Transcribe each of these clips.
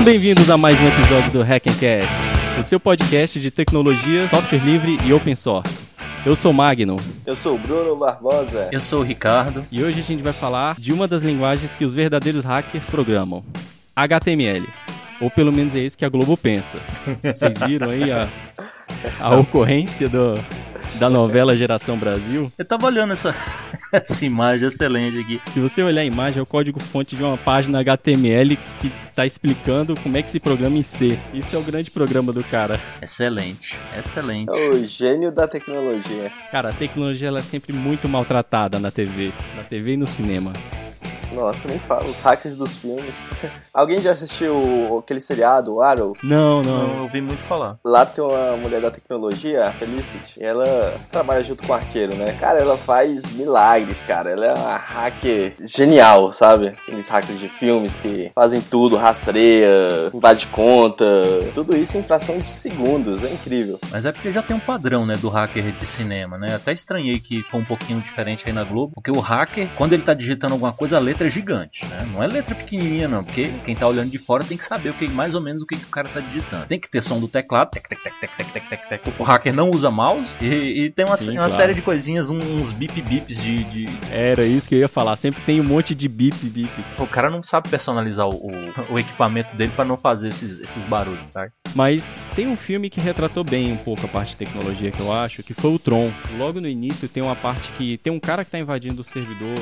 Sejam bem-vindos a mais um episódio do Hackencast, o seu podcast de tecnologia, software livre e open source. Eu sou Magnum Eu sou o Bruno Barbosa. Eu sou o Ricardo. e hoje a gente vai falar de uma das linguagens que os verdadeiros hackers programam: HTML. Ou pelo menos é isso que a Globo pensa. Vocês viram aí a, a ocorrência do, da novela Geração Brasil? Eu tava olhando essa, essa imagem excelente aqui. Se você olhar a imagem, é o código-fonte de uma página HTML que está explicando como é que se programa em C. Isso é o grande programa do cara. Excelente, excelente. É o gênio da tecnologia. Cara, a tecnologia ela é sempre muito maltratada na TV, na TV e no cinema. Nossa, nem fala. Os hackers dos filmes. Alguém já assistiu aquele seriado, o Arrow? Não, Não, não. eu ouvi muito falar. Lá tem uma mulher da tecnologia, a Felicity. Ela trabalha junto com o arqueiro, né? Cara, ela faz milagres, cara. Ela é uma hacker genial, sabe? Aqueles hackers de filmes que fazem tudo, rastreia, invade conta. Tudo isso em fração de segundos. É incrível. Mas é porque já tem um padrão, né, do hacker de cinema, né? Até estranhei que foi um pouquinho diferente aí na Globo, porque o hacker, quando ele tá digitando alguma coisa, a letra letra é gigante, né? Não é letra pequenininha não, porque quem tá olhando de fora tem que saber o que mais ou menos o que, que o cara tá digitando. Tem que ter som do teclado, tec tec tec tec tec tec tec, tec. O hacker não usa mouse e, e tem uma, Sim, uma claro. série de coisinhas, uns bip bips de, de, Era isso que eu ia falar. Sempre tem um monte de bip bip. O cara não sabe personalizar o, o, o equipamento dele para não fazer esses, esses barulhos, sabe? Mas tem um filme que retratou bem um pouco a parte de tecnologia que eu acho, que foi o Tron. Logo no início tem uma parte que tem um cara que tá invadindo o servidor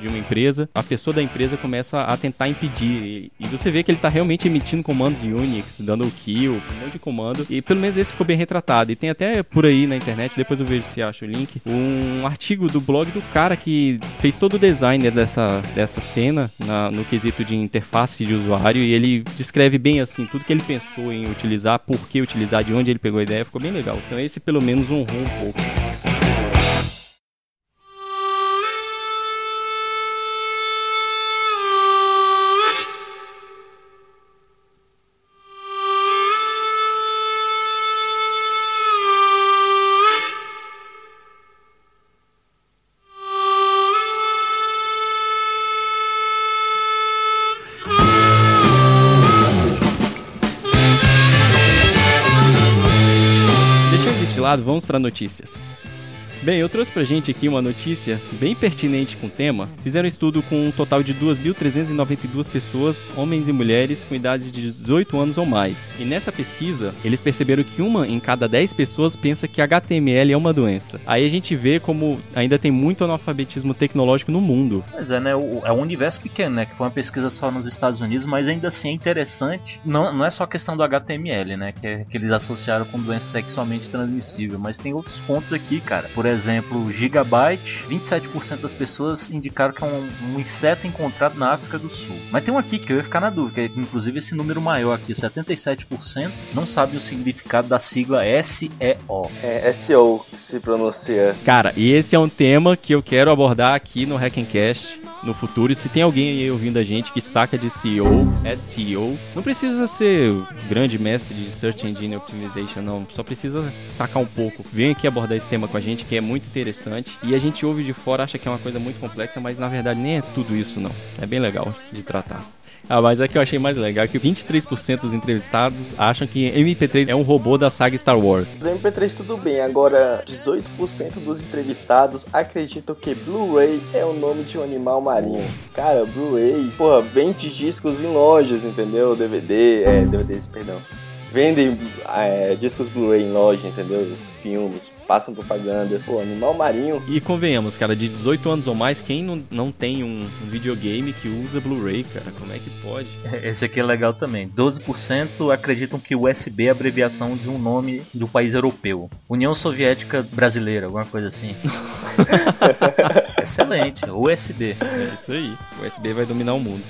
de uma empresa, a pessoa da empresa começa a tentar impedir. E, você vê que ele tá realmente emitindo comandos Unix, dando kill, um monte de comando. E pelo menos esse ficou bem retratado. E tem até por aí na internet, depois eu vejo se acho o link, um artigo do blog do cara que fez todo o design dessa, dessa cena na- no quesito de interface de usuário. E ele descreve bem assim tudo que ele pensou em utilizar, por que utilizar, de onde ele pegou a ideia. Ficou bem legal. Então esse pelo menos honrou um pouco. Vamos para notícias. Bem, eu trouxe pra gente aqui uma notícia bem pertinente com o tema. Fizeram um estudo com um total de 2.392 pessoas, homens e mulheres, com idades de 18 anos ou mais. E nessa pesquisa, eles perceberam que uma em cada 10 pessoas pensa que HTML é uma doença. Aí a gente vê como ainda tem muito analfabetismo tecnológico no mundo. Mas é, né? É um universo pequeno, né? Que foi uma pesquisa só nos Estados Unidos, mas ainda assim é interessante. Não, não é só a questão do HTML, né? Que, é- que eles associaram com doença sexualmente transmissível, mas tem outros pontos aqui, cara. Por exemplo, Gigabyte, 27% das pessoas indicaram que é um, um inseto encontrado na África do Sul. Mas tem um aqui que eu ia ficar na dúvida, que é, inclusive esse número maior aqui, 77%, não sabe o significado da sigla SEO. É SEO que se pronuncia. Cara, e esse é um tema que eu quero abordar aqui no Hackencast no futuro. E se tem alguém aí ouvindo a gente que saca de SEO, SEO, não precisa ser grande mestre de Search Engine Optimization, não. Só precisa sacar um pouco. Vem aqui abordar esse tema com a gente, que é muito interessante. E a gente ouve de fora, acha que é uma coisa muito complexa, mas na verdade nem é tudo isso, não. É bem legal de tratar. Ah, mas é que eu achei mais legal que 23% dos entrevistados acham que MP3 é um robô da saga Star Wars. Do MP3 tudo bem, agora 18% dos entrevistados acreditam que Blu-ray é o nome de um animal marinho. Cara, Blu-ray, porra, vende discos em lojas, entendeu? DVD, é, DVDs, perdão. Vendem é, discos Blu-ray em loja, entendeu? Filmes, passam propaganda. Pô, Animal Marinho. E convenhamos, cara, de 18 anos ou mais, quem não, não tem um, um videogame que usa Blu-ray, cara? Como é que pode? Esse aqui é legal também. 12% acreditam que USB é abreviação de um nome de um país europeu. União Soviética Brasileira, alguma coisa assim. Excelente, USB. É isso aí. O USB vai dominar o mundo.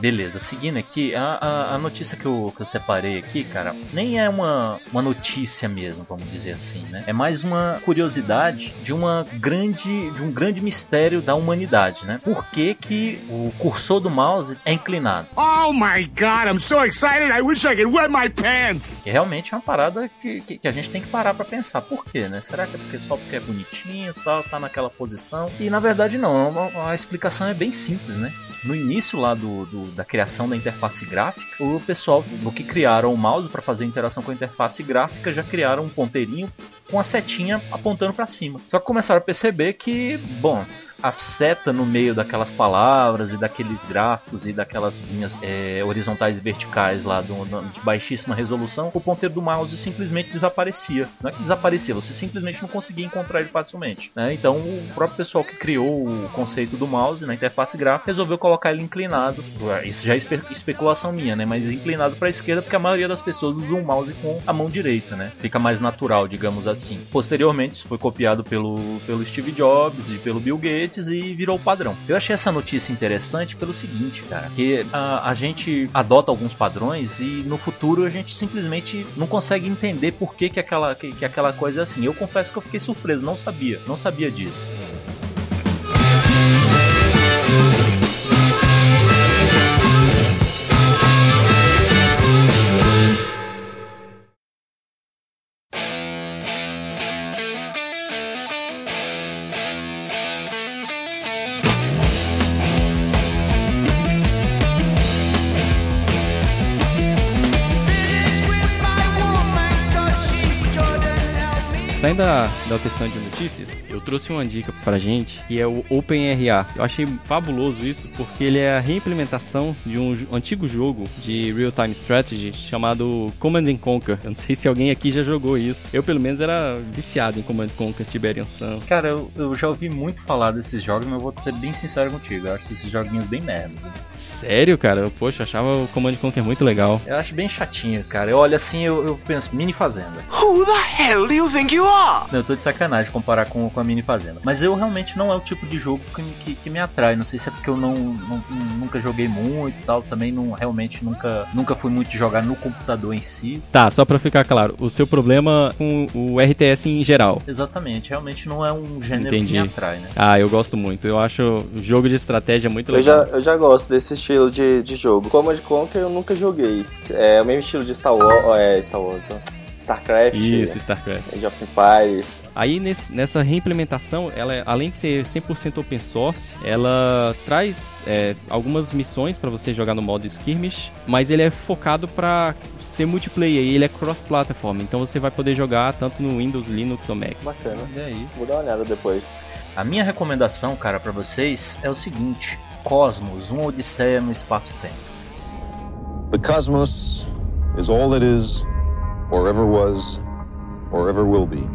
Beleza, seguindo aqui, a, a, a notícia que eu, que eu separei aqui, cara, nem é uma, uma notícia mesmo, vamos dizer assim, né? É mais uma curiosidade de uma grande de um grande mistério da humanidade, né? Por que, que o cursor do mouse é inclinado? Oh my god, I'm so excited, I wish I could wet my pants! Que realmente é uma parada que, que, que a gente tem que parar pra pensar. Por quê, né? Será que é porque só porque é bonitinho e tal, tá naquela posição? E na verdade não, a, a explicação é bem simples, né? No início lá do, do da criação da interface gráfica, o pessoal do que criaram o mouse para fazer interação com a interface gráfica já criaram um ponteirinho com a setinha apontando para cima. Só que começaram a perceber que, bom, a seta no meio daquelas palavras e daqueles gráficos e daquelas linhas é, horizontais e verticais lá do, de baixíssima resolução, o ponteiro do mouse simplesmente desaparecia. Não é que desaparecia, você simplesmente não conseguia encontrar ele facilmente. Né? Então o próprio pessoal que criou o conceito do mouse na interface gráfica resolveu colocar ele inclinado. Isso já é espe especulação minha, né? Mas inclinado para a esquerda porque a maioria das pessoas usa o mouse com a mão direita, né? Fica mais natural, digamos assim. Posteriormente, isso foi copiado pelo, pelo Steve Jobs e pelo Bill Gates e virou padrão. Eu achei essa notícia interessante pelo seguinte, cara, que a, a gente adota alguns padrões e no futuro a gente simplesmente não consegue entender por que, que, aquela, que, que aquela coisa é assim. Eu confesso que eu fiquei surpreso, não sabia, não sabia disso. Yeah. Sessão de notícias, eu trouxe uma dica pra gente, que é o OpenRA. Eu achei fabuloso isso, porque ele é a reimplementação de um antigo jogo de real-time strategy chamado Command and Conquer. Eu não sei se alguém aqui já jogou isso. Eu, pelo menos, era viciado em Command and Conquer Tiberian Sun. Cara, eu, eu já ouvi muito falar desses jogos, mas eu vou ser bem sincero contigo. Eu acho esses joguinhos bem merda. Sério, cara? Eu, Poxa, eu achava o Command and Conquer muito legal. Eu acho bem chatinho, cara. Eu olho assim, eu, eu penso, mini fazenda. Who the hell do you think you are? Não, eu tô de sacanagem comparar com, com a mini fazenda. Mas eu realmente não é o tipo de jogo que, que, que me atrai. Não sei se é porque eu não, não- nunca joguei muito e tal. Também não realmente nunca, nunca fui muito de jogar no computador em si. Tá, só pra ficar claro, o seu problema com o RTS em geral. Exatamente, realmente não é um gênero Entendi. que me atrai, né? Ah, eu gosto muito. Eu acho o jogo de estratégia muito Eu já, legal. eu já gosto desse estilo de, de jogo. Command Conquer eu nunca joguei. É o mesmo estilo de Star Wars, é, Star Wars, ó. StarCraft, Isso, StarCraft. Age of Empires. Aí nesse- nessa reimplementação, ela é- além de ser 100% open source, ela traz é, algumas missões pra você jogar no modo skirmish, mas ele é focado pra ser multiplayer e ele é cross-platform, então você vai poder jogar tanto no Windows, Linux ou Mac. Bacana. E aí? Vou dar uma olhada depois. A minha recomendação, cara, pra vocês é o seguinte: Cosmos, uma odisseia no espaço-tempo. The cosmos is all that is, or ever was, or ever will be.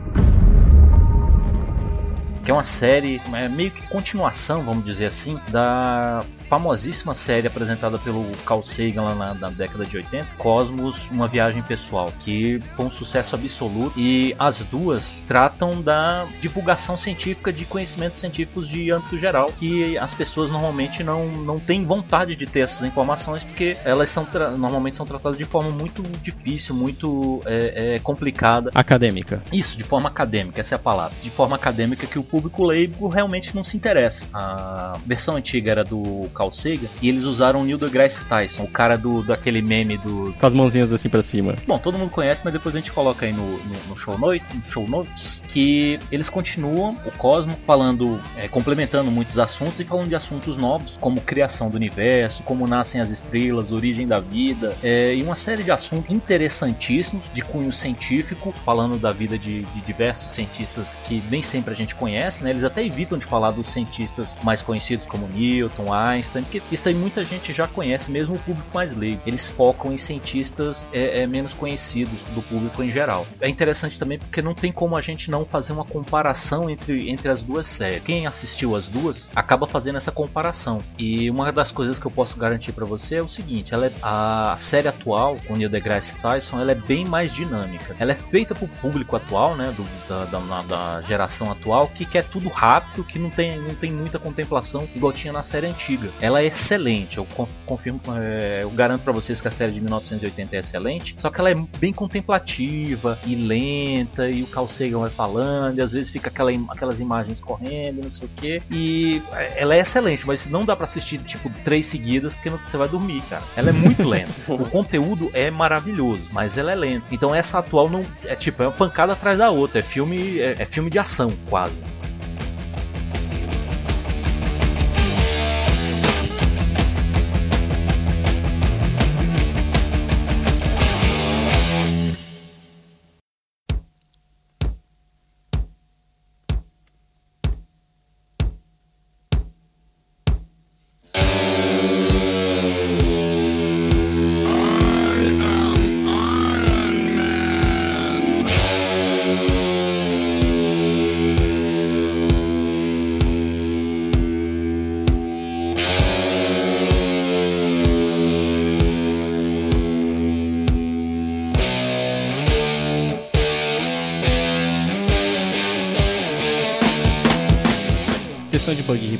que é uma série, é meio que continuação, vamos dizer assim, da famosíssima série apresentada pelo Carl Sagan lá na, na década de 80, Cosmos, uma viagem pessoal, que foi um sucesso absoluto e as duas tratam da divulgação científica de conhecimentos científicos de âmbito geral, que as pessoas normalmente não, não têm vontade de ter essas informações porque elas são normalmente são tratadas de forma muito difícil, muito é, é, complicada Acadêmica. isso, de forma acadêmica, essa é a palavra. De forma acadêmica que o público leigo realmente não se interessa. A versão antiga era do Carl Sagan e eles usaram o Neil deGrasse Tyson, o cara do daquele meme do... Com as mãozinhas assim pra cima. Bom, todo mundo conhece, mas depois a gente coloca aí no, no, no show, note, no show notes que eles continuam o Cosmo falando, é, complementando muitos assuntos e falando de assuntos novos, como criação do universo, como nascem as estrelas, origem da vida, é, e uma série de assuntos interessantíssimos de cunho científico, falando da vida de, de diversos cientistas que nem sempre a gente conhece conhece, né? Eles até evitam de falar dos cientistas mais conhecidos como Newton, Einstein, porque isso aí muita gente já conhece, mesmo o público mais leigo. Eles focam em cientistas é, é, menos conhecidos do público em geral. É interessante também porque não tem como a gente não fazer uma comparação entre, entre as duas séries. Quem assistiu as duas acaba fazendo essa comparação. E uma das coisas que eu posso garantir para você é o seguinte: ela é, a série atual com Neil deGrasse Tyson ela é bem mais dinâmica. Ela é feita para o público atual, né, do, da, da, da, geração atual, que quer tudo rápido, que não tem, não tem muita contemplação igual tinha na série antiga. Ela é excelente, eu confirmo, é, eu garanto para vocês que a série de 1980 é excelente, só que ela é bem contemplativa e lenta, e o Carl Sagan vai falando, e às vezes fica aquela, aquelas imagens correndo, não sei o que. E é, ela é excelente, mas não dá para assistir tipo três seguidas porque não, você vai dormir, cara. Ela é muito lenta. o conteúdo é maravilhoso, mas ela é lenta. Então essa atual não é tipo é uma pancada atrás da outra, é filme é, é filme de ação quase.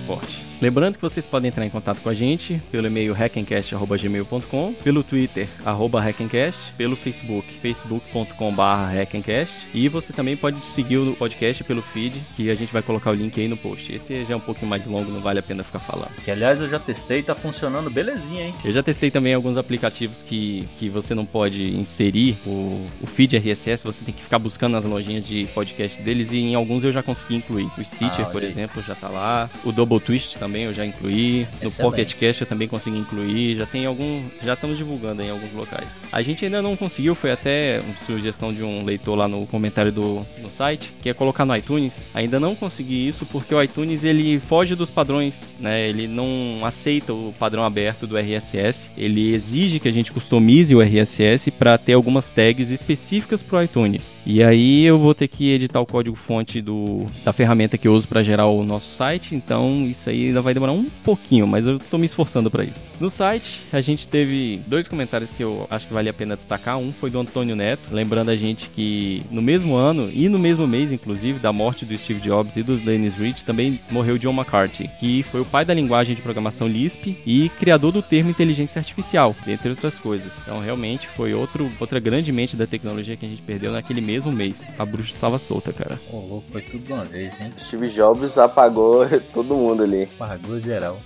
Report. Lembrando que vocês podem entrar em contato com a gente pelo e-mail hackencast.gmail.com, pelo Twitter, arroba hackencast, pelo Facebook, facebook.com.br hackencast, e você também pode seguir o podcast pelo feed, que a gente vai colocar o link aí no post. Esse já é um pouquinho mais longo, não vale a pena ficar falando. Que aliás eu já testei e tá funcionando belezinha, hein? Eu já testei também alguns aplicativos que, que você não pode inserir o, o feed RSS, você tem que ficar buscando nas lojinhas de podcast deles, e em alguns eu já consegui incluir. O Stitcher, Ah, por exemplo, já tá lá. O Double Twist também eu já incluí. No Excelente. Pocket Cast eu também consegui incluir. Já tem algum. Já estamos divulgando em alguns locais. A gente ainda não conseguiu, foi até uma sugestão de um leitor lá no comentário do no site, que é colocar no iTunes. Ainda não consegui isso porque o iTunes ele foge dos padrões, né? Ele não aceita o padrão aberto do RSS. Ele exige que a gente customize o RSS para ter algumas tags específicas para o iTunes. E aí eu vou ter que editar o código fonte do, da ferramenta que eu uso para gerar o nosso site. Então isso aí ainda vai demorar um pouquinho, mas eu tô me esforçando para isso. No site a gente teve dois comentários que eu acho que vale a pena destacar. Um foi do Antônio Neto, lembrando a gente que no mesmo ano e no mesmo mês, inclusive, da morte do Steve Jobs e do Dennis Ritchie, também morreu John McCarthy, que foi o pai da linguagem de programação Lisp e criador do termo inteligência artificial, dentre outras coisas. Então, realmente foi outro, outra grande mente da tecnologia que a gente perdeu naquele mesmo mês. A bruxa estava solta, cara. Ô, louco, foi tudo de uma vez, hein? Steve Jobs apagou todo mundo ali. Pagou geral.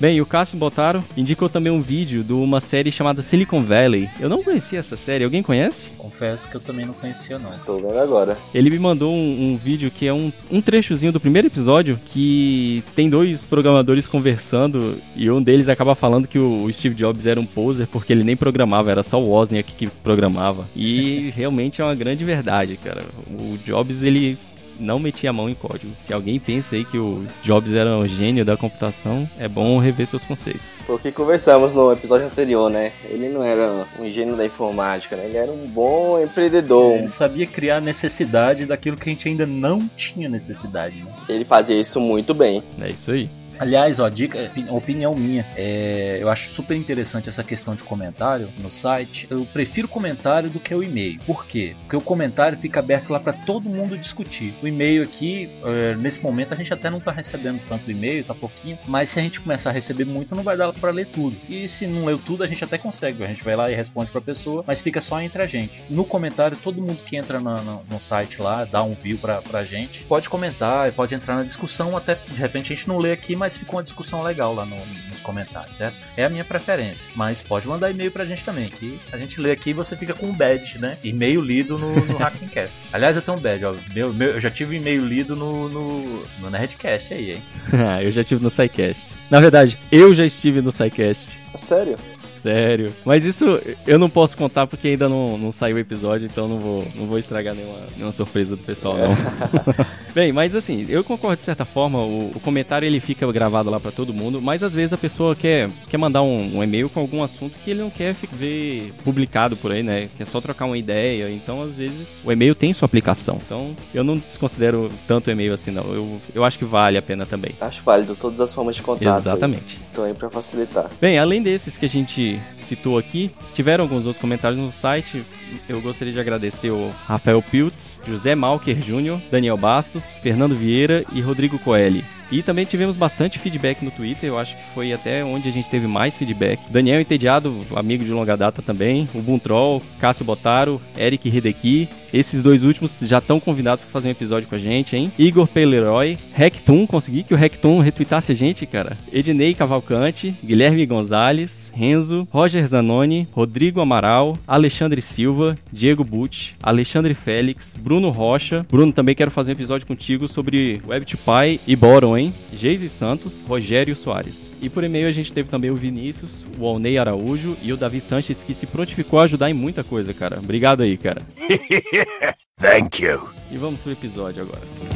Bem, e o Cássio Botaro indicou também um vídeo de uma série chamada Silicon Valley. Eu não conhecia essa série, alguém conhece? Confesso que eu também não conhecia, não. Estou vendo agora. Ele me mandou um, um vídeo que é um, um trechozinho do primeiro episódio que tem dois programadores conversando e um deles acaba falando que o Steve Jobs era um poser porque ele nem programava, era só o Wozniak que programava. E realmente é uma grande verdade, cara. O Jobs, ele não metia a mão em código. Se alguém pensa aí que o Jobs era um gênio da computação, é bom rever seus conceitos. Foi o que conversamos no episódio anterior, né? Ele não era um gênio da informática, né? Ele era um bom empreendedor. Ele sabia criar necessidade daquilo que a gente ainda não tinha necessidade, né? Ele fazia isso muito bem. É isso aí. Aliás, ó, dica, opinião minha, é, eu acho super interessante essa questão de comentário no site. Eu prefiro comentário do que o e-mail. Por quê? Porque o comentário fica aberto lá para todo mundo discutir. O e-mail aqui, é, nesse momento, a gente até não tá recebendo tanto e-mail, tá pouquinho, mas se a gente começar a receber muito, não vai dar para ler tudo. E se não leu tudo, a gente até consegue. A gente vai lá e responde pra pessoa, mas fica só entre a gente. No comentário, todo mundo que entra no site lá, dá um view pra, pra gente, pode comentar, pode entrar na discussão, até de repente a gente não lê aqui, mas fica uma discussão legal lá no- nos comentários, certo? É a minha preferência, mas pode mandar e-mail pra gente também, que a gente lê aqui e você fica com um badge, né? E-mail lido no, no Hackencast. Aliás, eu tenho um badge, ó. Meu, meu- eu já tive e-mail lido no, no, no Nerdcast aí, hein? eu já estive no SciCast. Na verdade, eu já estive no SciCast. Sério? Sério. Mas isso eu não posso contar porque ainda não, não saiu o episódio, então não vou, não vou estragar nenhuma, nenhuma surpresa do pessoal, não. Bem, mas assim, eu concordo de certa forma, o, o comentário ele fica gravado lá pra todo mundo, mas às vezes a pessoa quer, quer mandar um, um e-mail com algum assunto que ele não quer ver publicado por aí, né? Quer só trocar uma ideia, então às vezes o e-mail tem sua aplicação. Então eu não desconsidero tanto e-mail assim, não. Eu, eu acho que vale a pena também. Acho válido todas as formas de contato. Exatamente. Aí. Então aí pra facilitar. Bem, além desses que a gente citou aqui, tiveram alguns outros comentários no site. Eu gostaria de agradecer o Rafael Piltz, José Malker Júnior, Daniel Bastos, Fernando Vieira e Rodrigo Coelho. E também tivemos bastante feedback no Twitter, eu acho que foi até onde a gente teve mais feedback. Daniel Entediado, amigo de longa data também, o Boom Troll, Cássio Botaro, Eric Hideki. Esses dois últimos já estão convidados para fazer um episódio com a gente, hein? Igor Peleroy, Rectum, consegui que o Rectum retweetasse a gente, cara. Ednei Cavalcante, Guilherme Gonzalez, Renzo, Roger Zanoni, Rodrigo Amaral, Alexandre Silva, Diego Butch, Alexandre Félix, Bruno Rocha. Bruno, também quero fazer um episódio contigo sobre Web2Py e Boron, hein? Geise Santos, Rogério Soares. E por e-mail a gente teve também o Vinícius, o Alnei Araújo e o Davi Sanches, que se prontificou a ajudar em muita coisa, cara. Obrigado aí, cara. Thank you. E vamos pro episódio agora.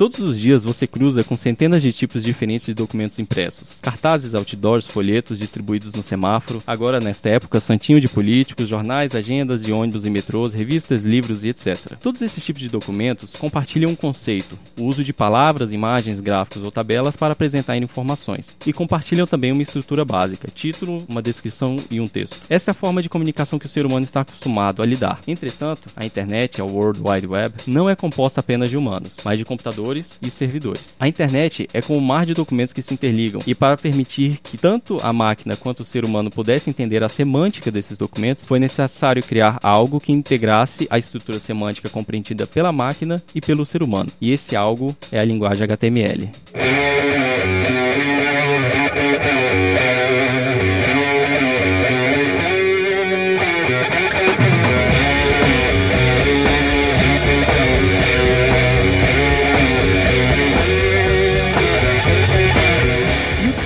Todos os dias você cruza com centenas de tipos diferentes de documentos impressos. Cartazes, outdoors, folhetos distribuídos no semáforo, agora nesta época, santinho de políticos, jornais, agendas de ônibus e metrôs, revistas, livros e etc. Todos esses tipos de documentos compartilham um conceito, o uso de palavras, imagens, gráficos ou tabelas para apresentar informações. E compartilham também uma estrutura básica, título, uma descrição e um texto. Esta é a forma de comunicação que o ser humano está acostumado a lidar. Entretanto, a internet, a World Wide Web, não é composta apenas de humanos, mas de computadores e servidores. A internet é como um mar de documentos que se interligam, e para permitir que tanto a máquina quanto o ser humano pudessem entender a semântica desses documentos, foi necessário criar algo que integrasse a estrutura semântica compreendida pela máquina e pelo ser humano. E esse algo é a linguagem HTML.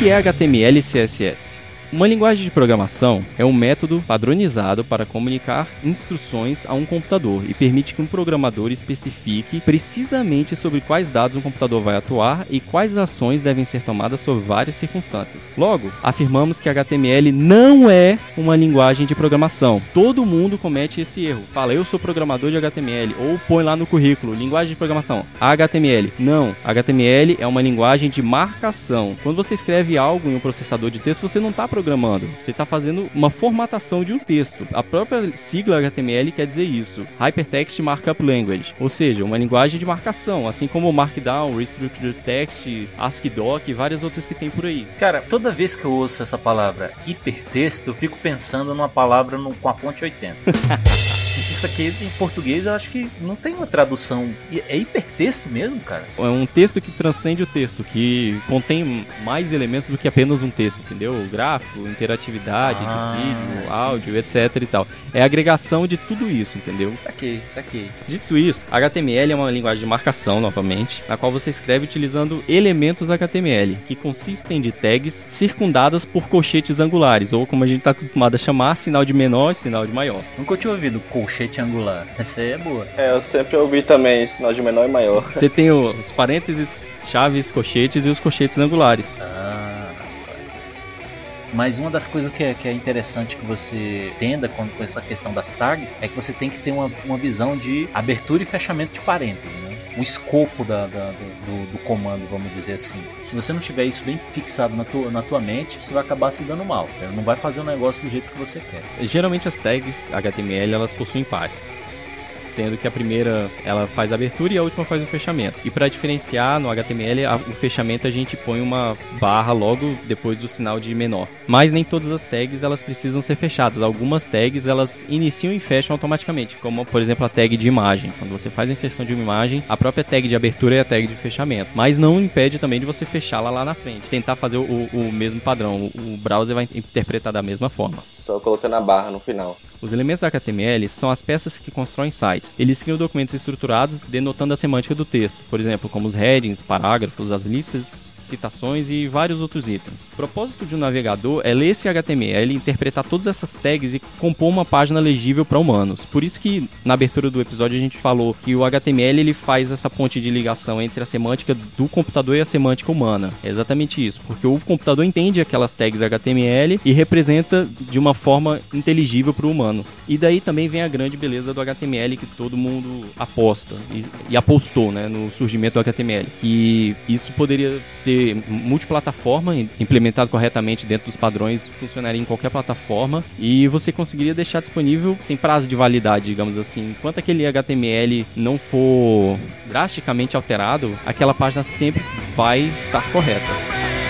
Que é HTML e CSS? Uma linguagem de programação é um método padronizado para comunicar instruções a um computador e permite que um programador especifique precisamente sobre quais dados um computador vai atuar e quais ações devem ser tomadas sob várias circunstâncias. Logo, afirmamos que HTML não é uma linguagem de programação. Todo mundo comete esse erro. Fala, eu sou programador de HTML ou põe lá no currículo, linguagem de programação, HTML. Não, HTML é uma linguagem de marcação. Quando você escreve algo em um processador de texto, você não está programando, você está fazendo uma formatação de um texto. A própria sigla HTML quer dizer isso, Hypertext Markup Language, ou seja, uma linguagem de marcação, assim como Markdown, Restructured Text, ASCII-Doc e várias outras que tem por aí. Cara, toda vez que eu ouço essa palavra hipertexto, eu fico pensando numa palavra no- com a fonte 80. Isso aqui em português eu acho que não tem uma tradução. É hipertexto mesmo, cara? É um texto que transcende o texto, que contém mais elementos do que apenas um texto, entendeu? O gráfico, interatividade Ah. de vídeo, áudio, etc e tal. É agregação de tudo isso, entendeu? Saquei, saquei. Dito isso, HTML é uma linguagem de marcação, novamente, na qual você escreve utilizando elementos HTML, que consistem de tags circundadas por colchetes angulares, ou como a gente está acostumado a chamar, sinal de menor e sinal de maior. Nunca tinha ouvido colchete angular. Essa aí é boa. É, eu sempre ouvi também sinal de menor e maior. Você tem os parênteses, chaves, colchetes e os colchetes angulares. Ah. Mas uma das coisas que é, que é interessante que você entenda com, com essa questão das tags é que você tem que ter uma, uma visão de abertura e fechamento de parênteses, né? O escopo da, da- do, do- do comando, vamos dizer assim. Se você não tiver isso bem fixado na tua, na tua mente, você vai acabar se dando mal. Ela não vai fazer o negócio do jeito que você quer. Geralmente as tags HTML elas possuem pares. Sendo que a primeira ela faz a abertura e a última faz o fechamento. E para diferenciar no HTML, a- o fechamento a gente põe uma barra logo depois do sinal de menor. Mas nem todas as tags elas precisam ser fechadas. Algumas tags elas iniciam e fecham automaticamente, como por exemplo a tag de imagem. Quando você faz a inserção de uma imagem, a própria tag de abertura é a tag de fechamento. Mas não impede também de você fechá-la lá na frente. Tentar fazer o, o mesmo padrão. O, o browser vai interpretar da mesma forma. Só colocando a barra no final. Os elementos HTML são as peças que constroem sites. Eles criam documentos estruturados denotando a semântica do texto, por exemplo, como os headings, parágrafos, as listas citações e vários outros itens. O propósito de um navegador é ler esse HTML, interpretar todas essas tags e compor uma página legível para humanos. Por isso que na abertura do episódio a gente falou que o HTML ele faz essa ponte de ligação entre a semântica do computador e a semântica humana. É exatamente isso, porque o computador entende aquelas tags HTML e representa de uma forma inteligível para o humano. E daí também vem a grande beleza do HTML que todo mundo aposta e, e apostou né, no surgimento do HTML. Que isso poderia ser multiplataforma, implementado corretamente dentro dos padrões, funcionaria em qualquer plataforma e você conseguiria deixar disponível sem prazo de validade, digamos assim. Enquanto aquele HTML não for drasticamente alterado, aquela página sempre vai estar correta.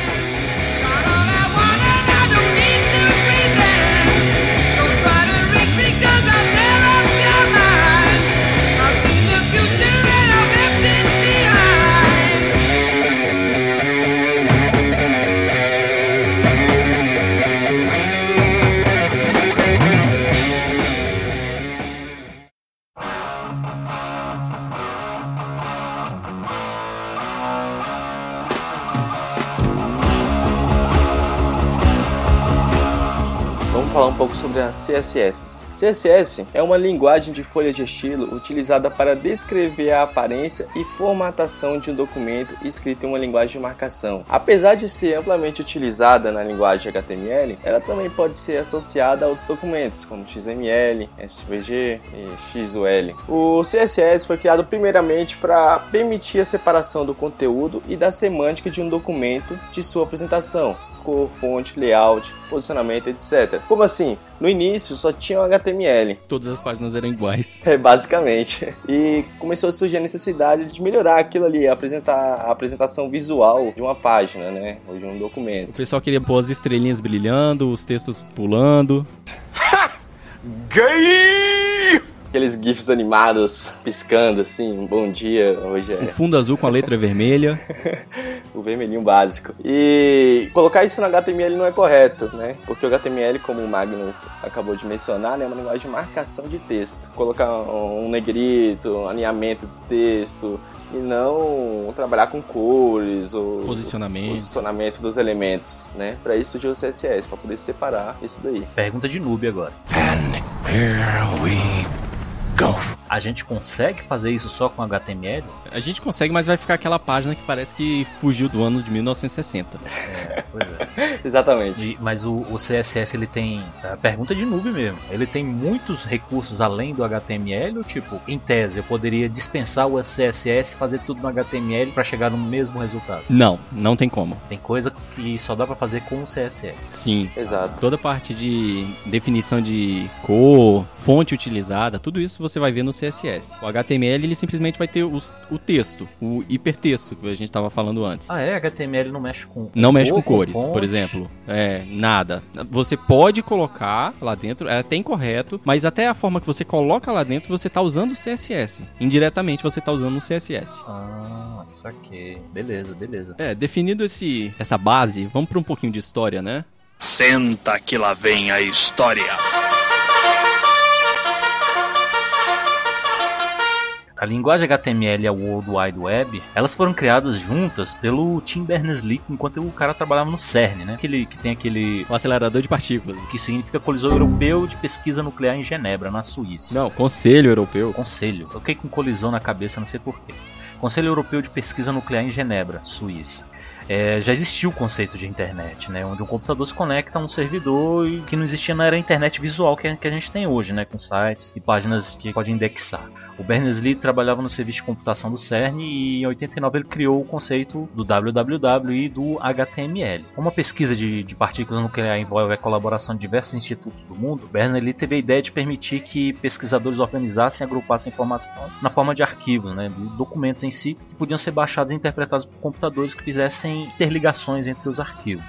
Pouco sobre as CSS. CSS é uma linguagem de folha de estilo utilizada para descrever a aparência e formatação de um documento escrito em uma linguagem de marcação. Apesar de ser amplamente utilizada na linguagem HTML, ela também pode ser associada a outros documentos, como XML, SVG e XUL. O CSS foi criado primeiramente para permitir a separação do conteúdo e da semântica de um documento de sua apresentação cor, fonte, layout, posicionamento, etc. Como assim? No início só tinha o HTML, Todas as páginas eram iguais. é, basicamente. E começou a surgir a necessidade de melhorar aquilo ali, apresentar a apresentação visual de uma página, né? Ou de um O documento. pessoal queria pôr as estrelinhas brilhando, os textos pulando. Aqueles GIFs animados piscando assim, bom dia, hoje Um é fundo azul com a letra vermelha. o vermelhinho básico. E colocar isso no HTML não é correto, né? Porque o HTML, como o Magno acabou de mencionar, né, é uma linguagem de marcação de texto. Colocar um negrito, um alinhamento do texto e não trabalhar com cores ou Posicionamento. posicionamento dos elementos, né? Para isso surgiu o CSS, para poder separar isso daí. Pergunta de noob agora. A gente consegue fazer isso só com HTML? A gente consegue, mas vai ficar aquela página que parece que fugiu do ano de 1960. Pois é. Exatamente. De- mas o, o CSS ele tem. A pergunta de noob mesmo. Ele tem muitos recursos além do HTML, ou tipo, em tese, eu poderia dispensar o CSS e fazer tudo no HTML para chegar no mesmo resultado. Não, não tem como. Tem coisa que só dá para fazer com o CSS. Sim. Exato. Toda parte de definição de cor, fonte utilizada, tudo isso você vai ver no CSS. O HTML ele simplesmente vai ter os- o texto, o hipertexto que a gente estava falando antes. Ah, é? HTML não mexe com. Não mexe com cor, cores, fonte? por exemplo. É, nada. Você pode colocar lá dentro, é até incorreto, mas até a forma que você coloca lá dentro, você tá usando o CSS. Indiretamente você tá usando o CSS. Ah, saquei. Beleza, beleza. É, definido esse, essa base, vamos para um pouquinho de história, né? Senta que lá vem a história. A linguagem HTML e a World Wide Web, elas foram criadas juntas pelo Tim Berners-Lee enquanto o cara trabalhava no CERN, né? Aquele que tem aquele O acelerador de partículas. que significa Colisão Europeu de Pesquisa Nuclear em Genebra, na Suíça. Não, Conselho Europeu. Conselho. Eu fiquei com colisão na cabeça, não sei porquê. Conselho Europeu de Pesquisa Nuclear em Genebra, Suíça. É, já existia o conceito de internet, né, onde um computador se conecta a um servidor e que não existia na era internet visual que a, que a gente tem hoje, né, com sites e páginas que pode indexar. O Berners-Lee trabalhava no serviço de computação do CERN e em 89 ele criou o conceito do www e do HTML. Como a pesquisa de, de partículas nucleares envolve a colaboração de diversos institutos do mundo, Berners-Lee teve a ideia de permitir que pesquisadores organizassem e agrupassem informação na forma de arquivos, né, documentos em si, que podiam ser baixados e interpretados por computadores que fizessem interligações entre os arquivos.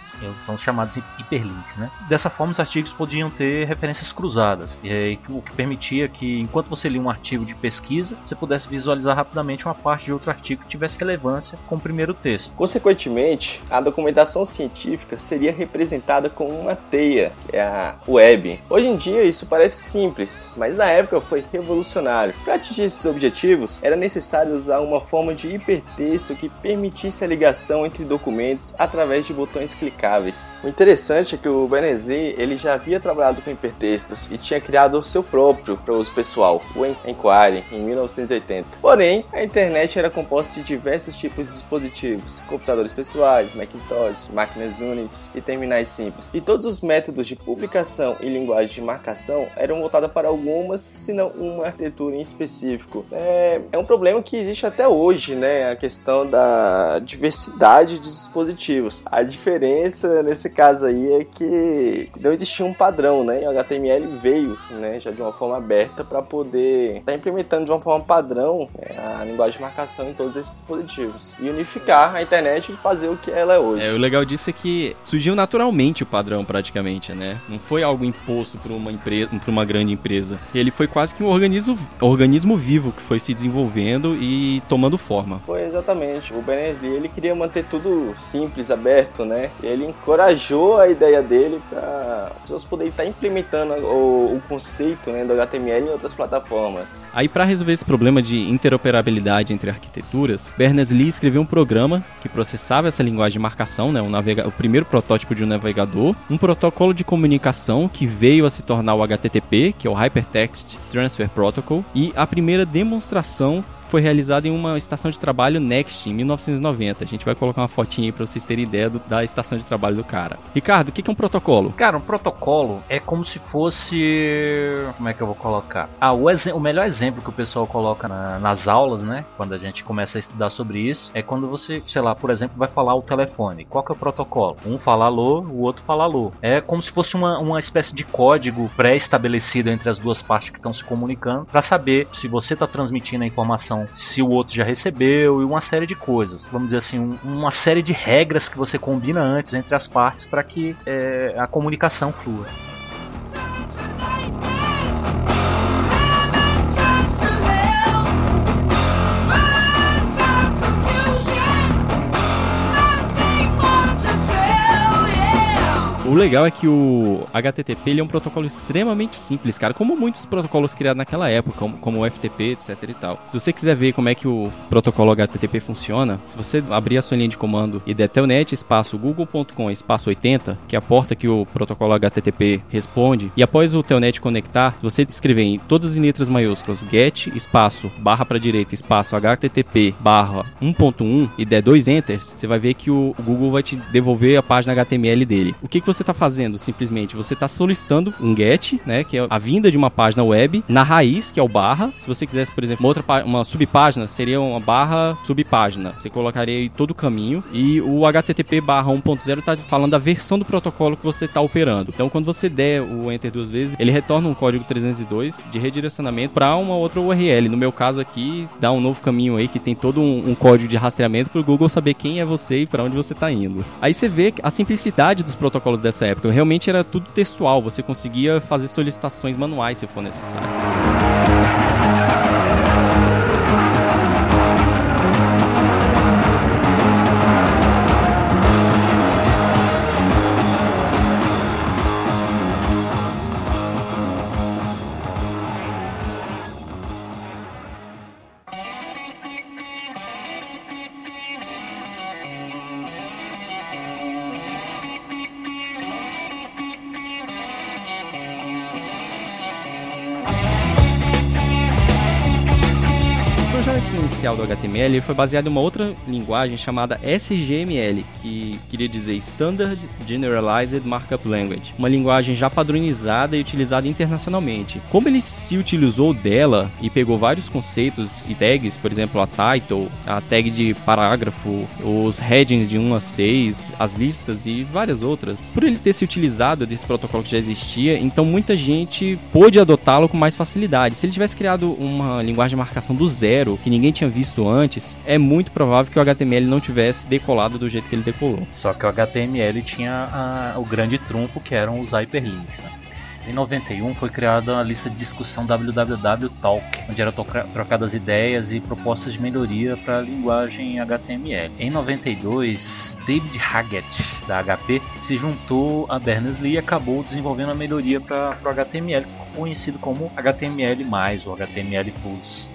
São chamados hiperlinks, né? Dessa forma, os artigos podiam ter referências cruzadas, e o que permitia que, enquanto você lia um artigo de pesquisa, você pudesse visualizar rapidamente uma parte de outro artigo que tivesse relevância com o primeiro texto. Consequentemente, a documentação científica seria representada como uma teia, que é a web. Hoje em dia, isso parece simples, mas na época foi revolucionário. Para atingir esses objetivos, era necessário usar uma forma de hipertexto que permitisse a ligação entre documentos através de botões clicáveis. O interessante é que o Berners-Lee ele já havia trabalhado com hipertextos e tinha criado o seu próprio para uso pessoal, o Enquiry, em 1980. Porém, a internet era composta de diversos tipos de dispositivos, computadores pessoais, Macintosh, máquinas Unix e terminais simples. E todos os métodos de publicação e linguagem de marcação eram voltados para algumas, se não uma arquitetura em específico. É, é um problema que existe até hoje, né? A questão da diversidade de dispositivos. A diferença nesse caso aí é que não existia um padrão, né? E o HTML veio, né, já de uma forma aberta para poder estar tá implementando de uma forma padrão né, a linguagem de marcação em todos esses dispositivos e unificar a internet e fazer o que ela é hoje. É, o legal disso é que surgiu naturalmente o padrão praticamente, né? Não foi algo imposto por uma empresa, por uma grande empresa. Ele foi quase que um organismo, organismo vivo que foi se desenvolvendo e tomando forma. Foi exatamente. O Berners-Lee ele queria manter tudo simples, aberto, né? Ele encorajou a ideia dele para as pessoas poderem estar implementando o, o conceito né, do HTML em outras plataformas. Aí para resolver esse problema de interoperabilidade entre arquiteturas, Berners-Lee escreveu um programa que processava essa linguagem de marcação, né, um navega o primeiro protótipo de um navegador, um protocolo de comunicação que veio a se tornar o HTTP, que é o Hypertext Transfer Protocol, e a primeira demonstração foi realizado em uma estação de trabalho Next, em 1990. A gente vai colocar uma fotinha aí pra vocês terem ideia do, da estação de trabalho do cara. Ricardo, o que, que é um protocolo? Cara, um protocolo é como se fosse. Como é que eu vou colocar? Ah, o, o melhor exemplo que o pessoal coloca na, nas aulas, né? Quando a gente começa a estudar sobre isso, é quando você, sei lá, por exemplo, vai falar o telefone. Qual que é o protocolo? Um fala alô, o outro fala alô. É como se fosse uma, uma espécie de código pré-estabelecido entre as duas partes que estão se comunicando para saber se você está transmitindo a informação se o outro já recebeu e uma série de coisas. Vamos dizer assim, um, uma série de regras que você combina antes entre as partes para que é, a comunicação flua. O legal é que o HTTP ele é um protocolo extremamente simples, cara, como muitos protocolos criados naquela época, como, como o FTP, etc e tal. Se você quiser ver como é que o protocolo HTTP funciona, se você abrir a sua linha de comando e der telnet espaço google.com espaço 80, que é a porta que o protocolo HTTP responde, e após o telnet conectar, você escrever em todas as letras maiúsculas get espaço barra para direita espaço HTTP barra 1.1 e der dois enters, você vai ver que o Google vai te devolver a página HTML dele. O que, que você está fazendo? Simplesmente você está solicitando um get, né, que é a vinda de uma página web na raiz, que é o barra. Se você quisesse, por exemplo, uma outra uma subpágina, seria uma barra subpágina. Você colocaria aí todo o caminho e o HTTP barra 1.0 está falando da versão do protocolo que você está operando. Então, quando você der o enter duas vezes, ele retorna um código 302 de redirecionamento para uma outra URL. No meu caso aqui, dá um novo caminho aí que tem todo um, um código de rastreamento para o Google saber quem é você e para onde você está indo. Aí você vê a simplicidade dos protocolos dessa época. Realmente era tudo textual, você conseguia fazer solicitações manuais se for necessário. HTML foi baseado em uma outra linguagem chamada SGML, que queria dizer Standard Generalized Markup Language, uma linguagem já padronizada e utilizada internacionalmente. Como ele se utilizou dela e pegou vários conceitos e tags, por exemplo, a title, a tag de parágrafo, os headings de 1 a 6, as listas e várias outras, por ele ter se utilizado desse protocolo que já existia, então muita gente pôde adotá-lo com mais facilidade. Se ele tivesse criado uma linguagem de marcação do zero, que ninguém tinha visto antes, é muito provável que o HTML não tivesse decolado do jeito que ele decolou. Só que o HTML tinha a- o grande trunfo que eram os hyperlinks. né? Em 91 foi criada a lista de discussão WWW Talk, onde eram troca- trocadas ideias e propostas de melhoria para a linguagem HTML. Em 92, David Haggett, da HP, se juntou a Berners-Lee e acabou desenvolvendo a melhoria para o HTML, conhecido como HTML+, ou HTML+.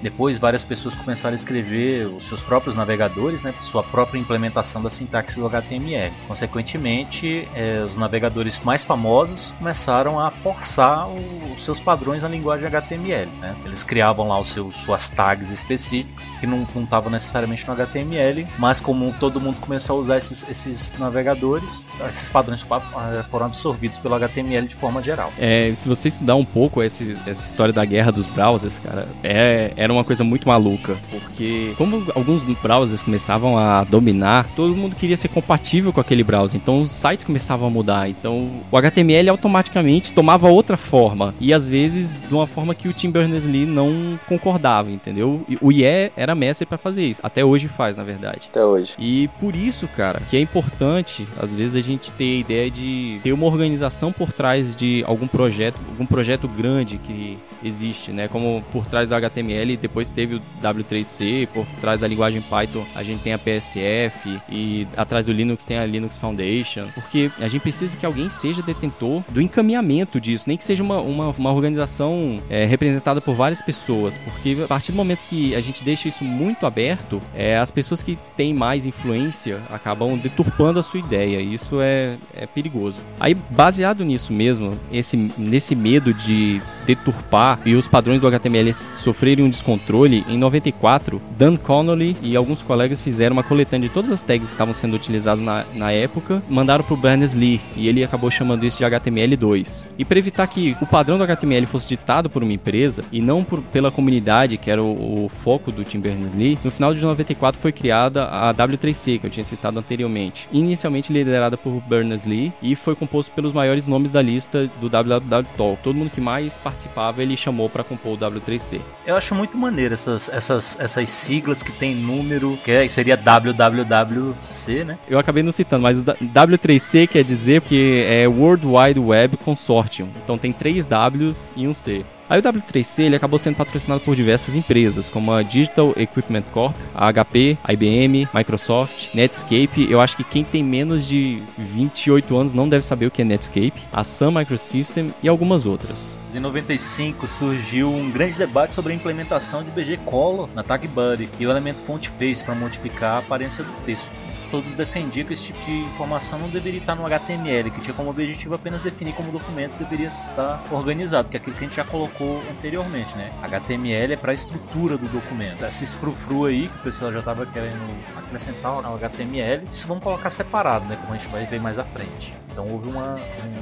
Depois, várias pessoas começaram a escrever os seus próprios navegadores, né, sua própria implementação da sintaxe do HTML. Consequentemente, eh, os navegadores mais famosos começaram a forçar o- os seus padrões na linguagem HTML. né. Eles criavam lá os seus, suas tags específicas, que não estavam necessariamente no HTML, mas como todo mundo começou a usar esses, esses navegadores, esses padrões pa- eh, foram absorvidos pelo HTML de forma geral. É, se você estudar um pouco esse- essa história da guerra dos browsers, cara, é, era uma coisa muito maluca. Porque, como alguns browsers começavam a dominar, todo mundo queria ser compatível com aquele browser. Então, os sites começavam a mudar. Então, o HTML automaticamente tomava outra forma. E às vezes, de uma forma que o Tim Berners-Lee não concordava, entendeu? E o IE era mestre para fazer isso. Até hoje faz, na verdade. Até hoje. E por isso, cara, que é importante, às vezes, a gente ter a ideia de ter uma organização por trás de algum projeto, algum projeto grande que existe, né? Como por trás do HTML, depois teve o W3C, por trás da linguagem Python a gente tem a PSF e atrás do Linux tem a Linux Foundation, porque a gente precisa que alguém seja detentor do encaminhamento disso, nem que seja uma, uma, uma organização é, representada por várias pessoas, porque a partir do momento que a gente deixa isso muito aberto, é, as pessoas que têm mais influência acabam deturpando a sua ideia, e isso é, é perigoso. Aí, baseado nisso mesmo, esse, nesse medo de deturpar e os padrões do HTML sofrerem um descontrole, em 94, Dan Connolly e alguns colegas fizeram uma coletânea de todas as tags que estavam sendo utilizadas na, na época, mandaram pro Berners-Lee, e ele acabou chamando isso de HTML2. E para evitar que o padrão do HTML fosse ditado por uma empresa e não por, pela comunidade, que era o, o foco do Tim Berners-Lee, no final de 94 foi criada a W3C, que eu tinha citado anteriormente. Inicialmente liderada por Berners-Lee e foi composto pelos maiores nomes da lista do WWW Talk. Todo mundo que mais participava ele chamou para compor o W3C. Eu acho muito maneiro essas, essas, essas siglas que tem número, que é- seria WWWC, né? Eu acabei não citando, mas o da- W3C quer dizer que é World Wide Web Consortium. Então tem três Ws e um C. Aí o W3C ele acabou sendo patrocinado por diversas empresas, como a Digital Equipment Corp, a HP, a IBM, Microsoft, Netscape. Eu acho que quem tem menos de 28 anos não deve saber o que é Netscape, a Sun Microsystem e algumas outras. Em 95 surgiu um grande debate sobre a implementação de BG Color na TagBuddy e o elemento font face para modificar a aparência do texto. Todos defendiam que esse tipo de informação não deveria estar no HTML, que tinha como objetivo apenas definir como o documento deveria estar organizado, que é aquilo que a gente já colocou anteriormente, né? HTML é para a estrutura do documento. Esse frufru aí que o pessoal já estava querendo acrescentar ao HTML, isso vamos colocar separado, né? Como a gente vai ver mais à frente. Então houve uma,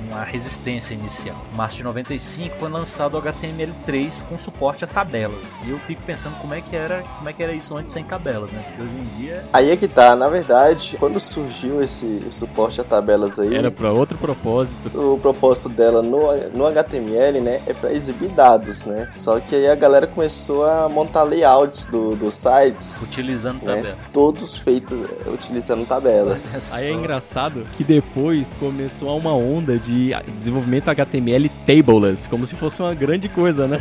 uma resistência inicial. Em março de 95 foi lançado o HTML3 com suporte a tabelas. E eu fico pensando como é que era, como é que era isso antes sem tabelas, né? Porque hoje em dia Aí é que tá, na verdade, quando surgiu esse suporte a tabelas aí, Era para outro propósito. o propósito dela no, no HTML, né, é para exibir dados, né? Só que aí a galera começou a montar layouts do, dos sites, utilizando né, tabelas. todos feitos utilizando tabelas. Aí é engraçado que depois começou uma onda de desenvolvimento HTML tableless, como se fosse uma grande coisa, né?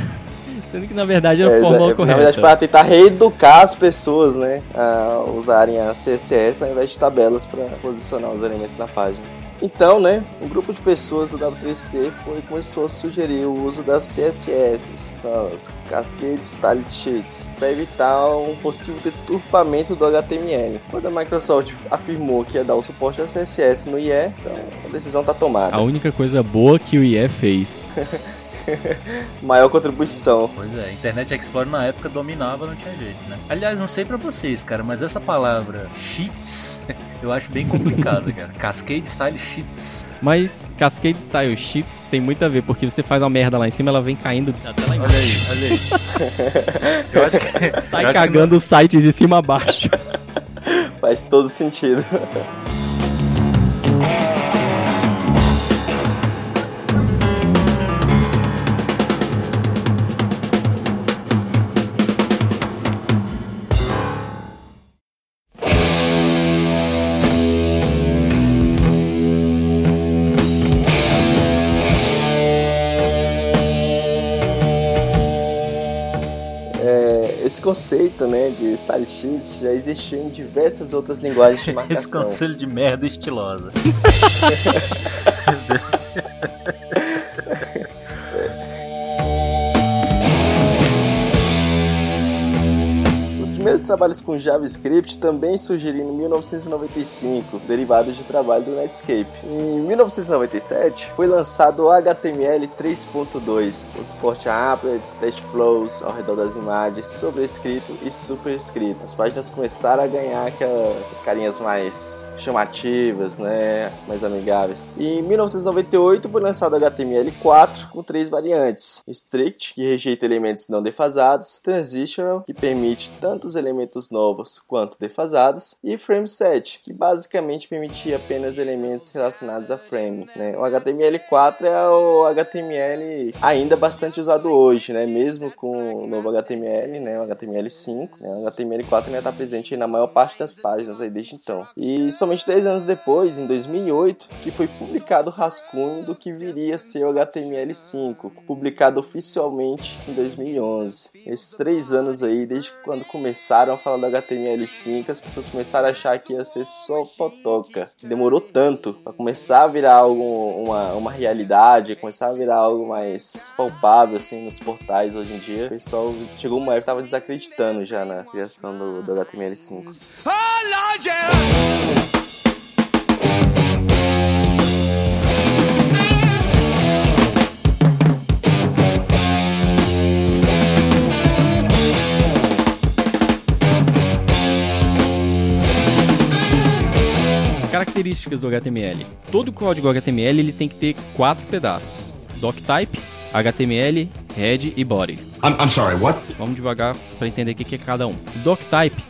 Sendo que na verdade era a É, forma é, na verdade, para tentar reeducar as pessoas, né, a usarem a CSS ao invés de tabelas para posicionar os elementos na página. Então, né, um grupo de pessoas do W3C foi, começou a sugerir o uso das CSS, que são as Cascade Style Sheets, para evitar um possível deturpamento do HTML. Quando a Microsoft afirmou que ia dar o suporte ao CSS no IE, então a decisão está tomada. A única coisa boa que o IE fez. Maior contribuição. Pois é, Internet Explorer na época dominava, não tinha jeito, né? Aliás, não sei pra vocês, cara, mas essa palavra cheats eu acho bem complicada, cara. Cascade Style Sheets. Mas Cascade Style Sheets tem muito a ver, porque você faz uma merda lá em cima, ela vem caindo até lá Olha embaixo. aí, olha aí. Eu acho que. Sai eu acho que cagando os sites de cima a baixo. Faz todo sentido. Conceito, né, de style sheet já existiu em diversas outras linguagens de Esse marcação. conselho de merda estilosa. trabalhos com JavaScript também surgiram em 1995, derivados de trabalho do Netscape. Em 1997, foi lançado o HTML 3.2, com suporte a applets, test flows ao redor das imagens, sobrescrito e superescrito. As páginas começaram a ganhar aquelas carinhas mais chamativas, né, mais amigáveis. E em 1998 foi lançado o HTML4 com três variantes: Strict, que rejeita elementos não defasados, Transitional, que permite tanto os elementos novos quanto defasados, e Frameset, que basicamente permitia apenas elementos relacionados a frame. Né? O HTML4 é o HTML ainda bastante usado hoje, né? mesmo com o novo HTML, né? o HTML5. Né? O HTML4 ainda está presente na maior parte das páginas aí desde então. E somente 10 anos depois, em 2008, que foi publicado o rascunho do que viria a ser o HTML5, publicado oficialmente em 2011. Esses três anos aí, desde quando começaram a falar do HTML5, as pessoas começaram a achar que ia ser só potoca. Demorou tanto para começar a virar algo, uma, uma realidade, começar a virar algo mais palpável assim nos portais hoje em dia. O pessoal chegou uma época que tava desacreditando já na criação do, do HTML5. Oh, Características do HTML. Todo código HTML ele tem que ter quatro pedaços: doctype, HTML, head e body. I'm, I'm sorry, what? Vamos devagar para entender o que é cada um. Doctype,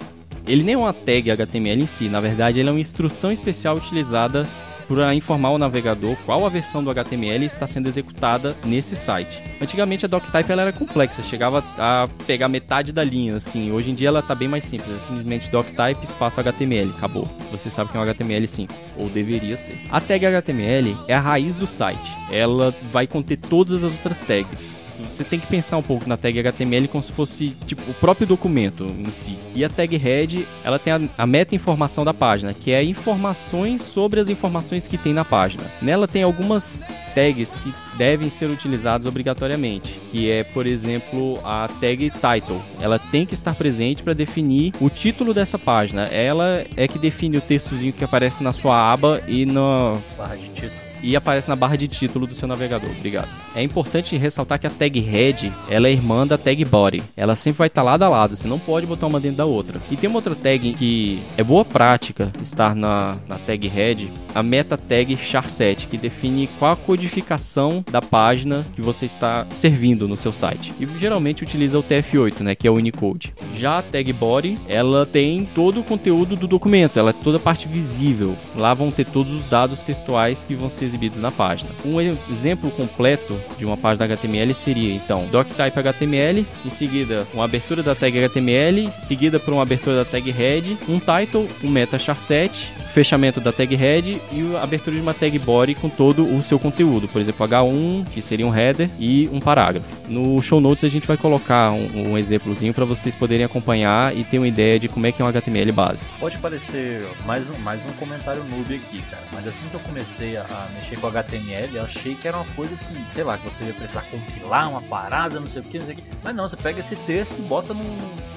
ele nem é uma tag HTML em si, na verdade ele é uma instrução especial utilizada para informar o navegador qual a versão do HTML está sendo executada nesse site. Antigamente a doctype ela era complexa, chegava a pegar metade da linha, assim. Hoje em dia ela está bem mais simples, é simplesmente doctype espaço HTML, acabou. Você sabe que é um HTML5, ou deveria ser. A tag HTML é a raiz do site. Ela vai conter todas as outras tags. Assim, Você tem que pensar um pouco na tag HTML como se fosse tipo o próprio documento em si. E a tag head, ela tem a, a meta informação da página, que é informações sobre as informações que tem na página. Nela tem algumas tags que devem ser utilizadas obrigatoriamente, que é, por exemplo, a tag title. Ela tem que estar presente para definir o título dessa página. Ela é que define o textozinho que aparece na sua aba e no, Barra de título. E aparece na barra de título do seu navegador. Obrigado. É importante ressaltar que a tag head, ela é irmã da tag body. Ela sempre vai estar lado a lado, você não pode botar uma dentro da outra. E tem uma outra tag que é boa prática estar na, na tag head, a meta tag charset, que define qual a codificação da página que você está servindo no seu site. E geralmente utiliza o TF8, né, que é o Unicode. Já a tag body, ela tem todo o conteúdo do documento, ela é toda a parte visível. Lá vão ter todos os dados textuais que vão ser exibidos na página. Um exemplo completo de uma página HTML seria então doctype HTML, em seguida uma abertura da tag HTML, seguida por uma abertura da tag head, um title, um meta charset, fechamento da tag head e a abertura de uma tag body com todo o seu conteúdo, por exemplo H1, que seria um header e um parágrafo. No show notes a gente vai colocar um, um exemplozinho para vocês poderem acompanhar e ter uma ideia de como é que é um HTML básico. Pode parecer mais um, mais um comentário noob aqui, cara. Mas assim que eu comecei a, a mexer com HTML, eu achei que era uma coisa assim, sei lá, que você ia precisar compilar uma parada, não sei o que, não sei o que. Mas não, você pega esse texto e bota no,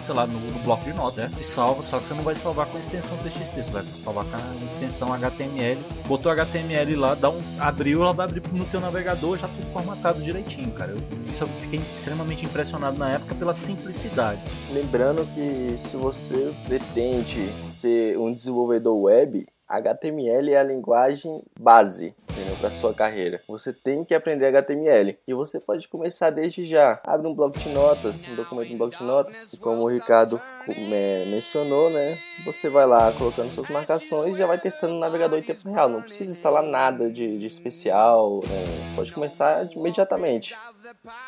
sei lá, no, no bloco de notas, né? E salva, só que você não vai salvar com a extensão TXT, você vai salvar com a extensão HTML. Botou HTML lá, dá um, abriu, ela vai abrir no teu navegador, já tudo formatado direitinho, cara. Eu, isso eu fiquei extremamente impressionado na época pela simplicidade. Lembrando que se você pretende ser um desenvolvedor web, HTML é a linguagem base para sua carreira. Você tem que aprender HTML e você pode começar desde já. Abre um bloco de notas, um documento em bloco de notas, e como o Ricardo é, mencionou, né? Você vai lá colocando suas marcações e já vai testando no navegador em tempo real. Não precisa instalar nada de, de especial, né? pode começar imediatamente.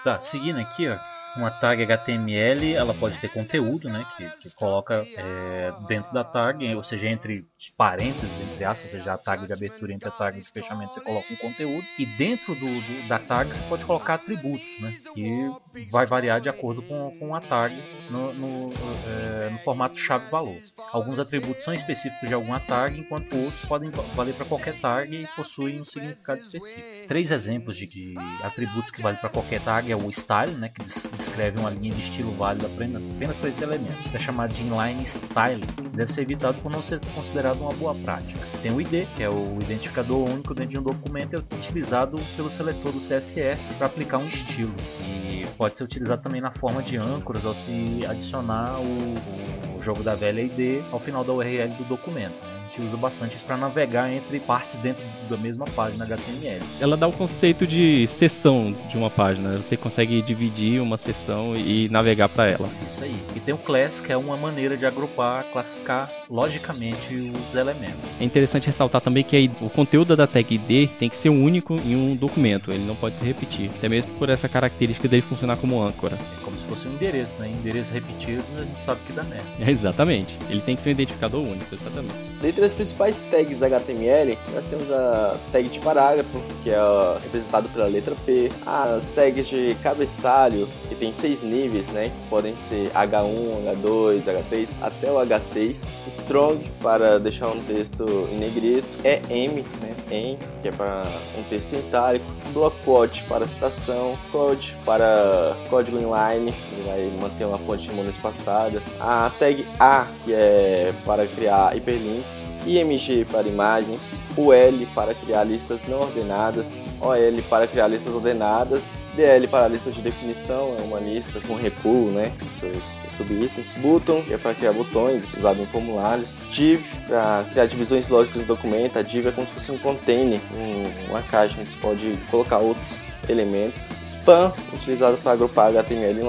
Tá, seguindo aqui, ó. Uma tag HTML, ela pode ter conteúdo, né, que, que coloca é, dentro da tag, ou seja, entre parênteses, entre aspas, ou seja, a tag de abertura entre a tag de fechamento, você coloca um conteúdo. E dentro do, do da tag você pode colocar atributos, né, que vai variar de acordo com, com a tag no, no, é, no formato chave-valor. Alguns atributos são específicos de alguma tag, enquanto outros podem valer para qualquer tag e possuem um significado específico. Três exemplos de, de atributos que valem para qualquer tag é o style, né, que descreve uma linha de estilo válida apenas para esse elemento. Isso é chamado de inline style, deve ser evitado por não ser considerado uma boa prática. Tem o ID, que é o identificador único dentro de um documento, é utilizado pelo seletor do CSS para aplicar um estilo. E pode ser utilizado também na forma de âncoras ao se adicionar o jogo da velha ID ao final da URL do documento. Né? A gente usa bastante isso para navegar entre partes dentro da mesma página HTML. Ela dá o conceito de seção de uma página. Você consegue dividir uma seção e navegar para ela. Isso aí. E tem o class, que é uma maneira de agrupar, classificar logicamente os elementos. É interessante ressaltar também que o conteúdo da tag ID tem que ser único em um documento, ele não pode se repetir, até mesmo por essa característica dele funcionar como âncora. É como se fosse um endereço, né? Endereço repetido, a gente sabe que dá merda. É, exatamente, ele tem que ser um identificador único, exatamente. Dentre as principais tags HTML, nós temos a tag de parágrafo, que é representado pela letra P, as tags de cabeçalho, que tem seis níveis, né? Que podem ser H1, H2, H3, até o H6. Strong, para deixar um texto em negrito. EM, né? EM, que é para um texto em itálico. Block quote para citação. Code para código inline, que vai manter uma fonte monoespaçada. A tag A, que é para criar hiperlinks. IMG para imagens. UL para criar listas não ordenadas. OL para criar listas ordenadas. DL para listas de definição, é uma lista com repull, né? Seus subitens. Button, que é para criar botões usado em formulários. Div, para criar divisões lógicas do documento. A div é como se fosse um container, um- uma caixa onde você pode colocar outros elementos. Span, utilizado para agrupar HTML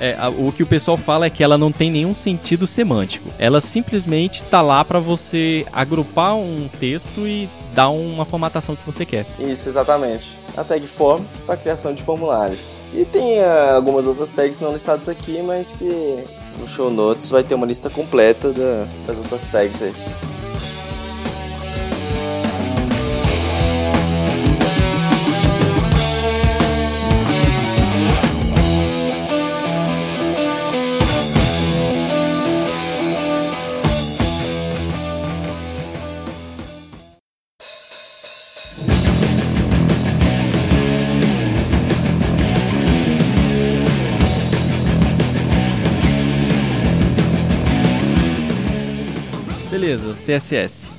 É, o que o pessoal fala é que ela não tem nenhum sentido semântico. Ela simplesmente tá lá para você agrupar um texto e dar uma formatação que você quer. Isso, exatamente. A tag form para criação de formulários. E tem ah, algumas outras tags não listadas aqui, mas que no show notes vai ter uma lista completa da- das outras tags aí. CSS.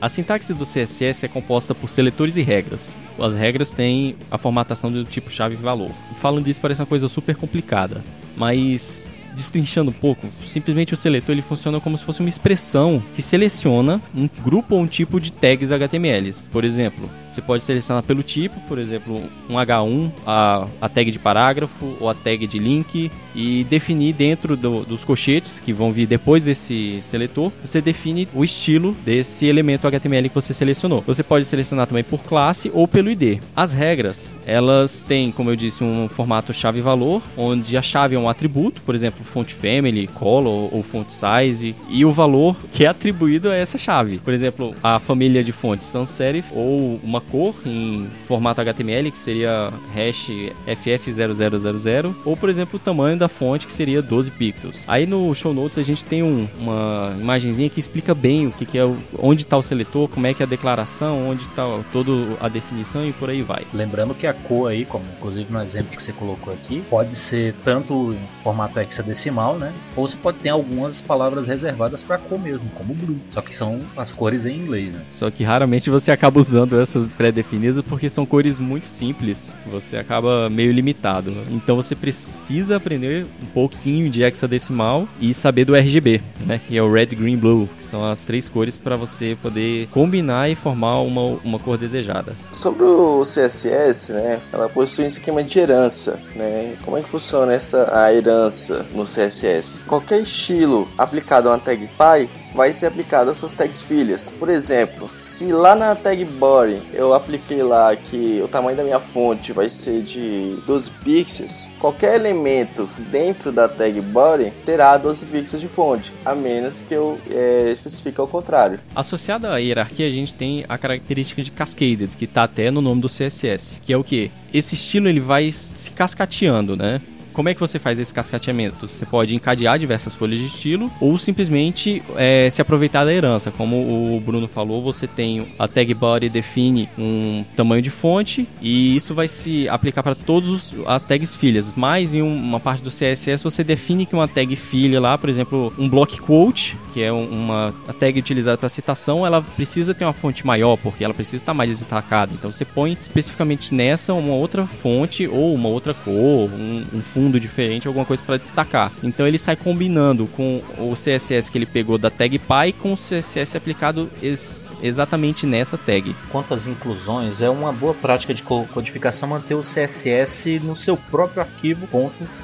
A sintaxe do CSS é composta por seletores e regras. As regras têm a formatação do tipo chave e valor. Falando disso parece uma coisa super complicada, mas destrinchando um pouco, simplesmente o seletor ele funciona como se fosse uma expressão que seleciona um grupo ou um tipo de tags HTMLs. Por exemplo, você pode selecionar pelo tipo, por exemplo, um H1, a, a tag de parágrafo ou a tag de link e definir dentro do- dos colchetes que vão vir depois desse seletor, você define o estilo desse elemento HTML que você selecionou. Você pode selecionar também por classe ou pelo ID. As regras, elas têm, como eu disse, um formato chave-valor, onde a chave é um atributo, por exemplo, font family, color ou font size, e o valor que é atribuído a essa chave. Por exemplo, a família de fontes sans serif ou uma cor em formato HTML, que seria hash FF0000, ou por exemplo, o tamanho da fonte, que seria 12 pixels. Aí no show notes a gente tem um- uma imagenzinha que explica bem o que, que é, o- onde está o seletor, como é que é a declaração, onde está toda a definição e por aí vai. Lembrando que a cor aí, como inclusive no exemplo que você colocou aqui, pode ser tanto em formato hexadecimal, né? Ou você pode ter algumas palavras reservadas para cor mesmo, como blue. Só que são as cores em inglês, né? Só que raramente você acaba usando essas pré-definidas porque são cores muito simples. Você acaba meio limitado. Então você precisa aprender um pouquinho de hexadecimal e saber do RGB, né? Que é o red, green, blue, que são as três cores para você poder combinar e formar uma, uma cor desejada. Sobre o CSS, né, ela possui um esquema de herança, né? Como é que funciona essa a herança no CSS? Qualquer estilo aplicado a uma tag pai vai ser aplicado às suas tags filhas. Por exemplo, se lá na tag body eu apliquei lá que o tamanho da minha fonte vai ser de 12 pixels, qualquer elemento dentro da tag body terá 12 pixels de fonte, a menos que eu é, especifique ao contrário. Associado à hierarquia, a gente tem a característica de cascaded, que está até no nome do CSS, que é o que? Esse estilo ele vai se cascateando, né? Como é que você faz esse cascateamento? Você pode encadear diversas folhas de estilo ou simplesmente é, se aproveitar da herança. Como o Bruno falou, você tem a tag body define um tamanho de fonte e isso vai se aplicar para todas as tags filhas. Mas em uma parte do CSS você define que uma tag filha lá, por exemplo, um block quote, que é uma tag utilizada para citação, ela precisa ter uma fonte maior porque ela precisa estar mais destacada. Então você põe especificamente nessa uma outra fonte ou uma outra cor, um, um fundo diferente, alguma coisa para destacar. Então ele sai combinando com o CSS que ele pegou da tag py com o CSS aplicado ex exatamente nessa tag. Quanto às inclusões, é uma boa prática de codificação manter o CSS no seu próprio arquivo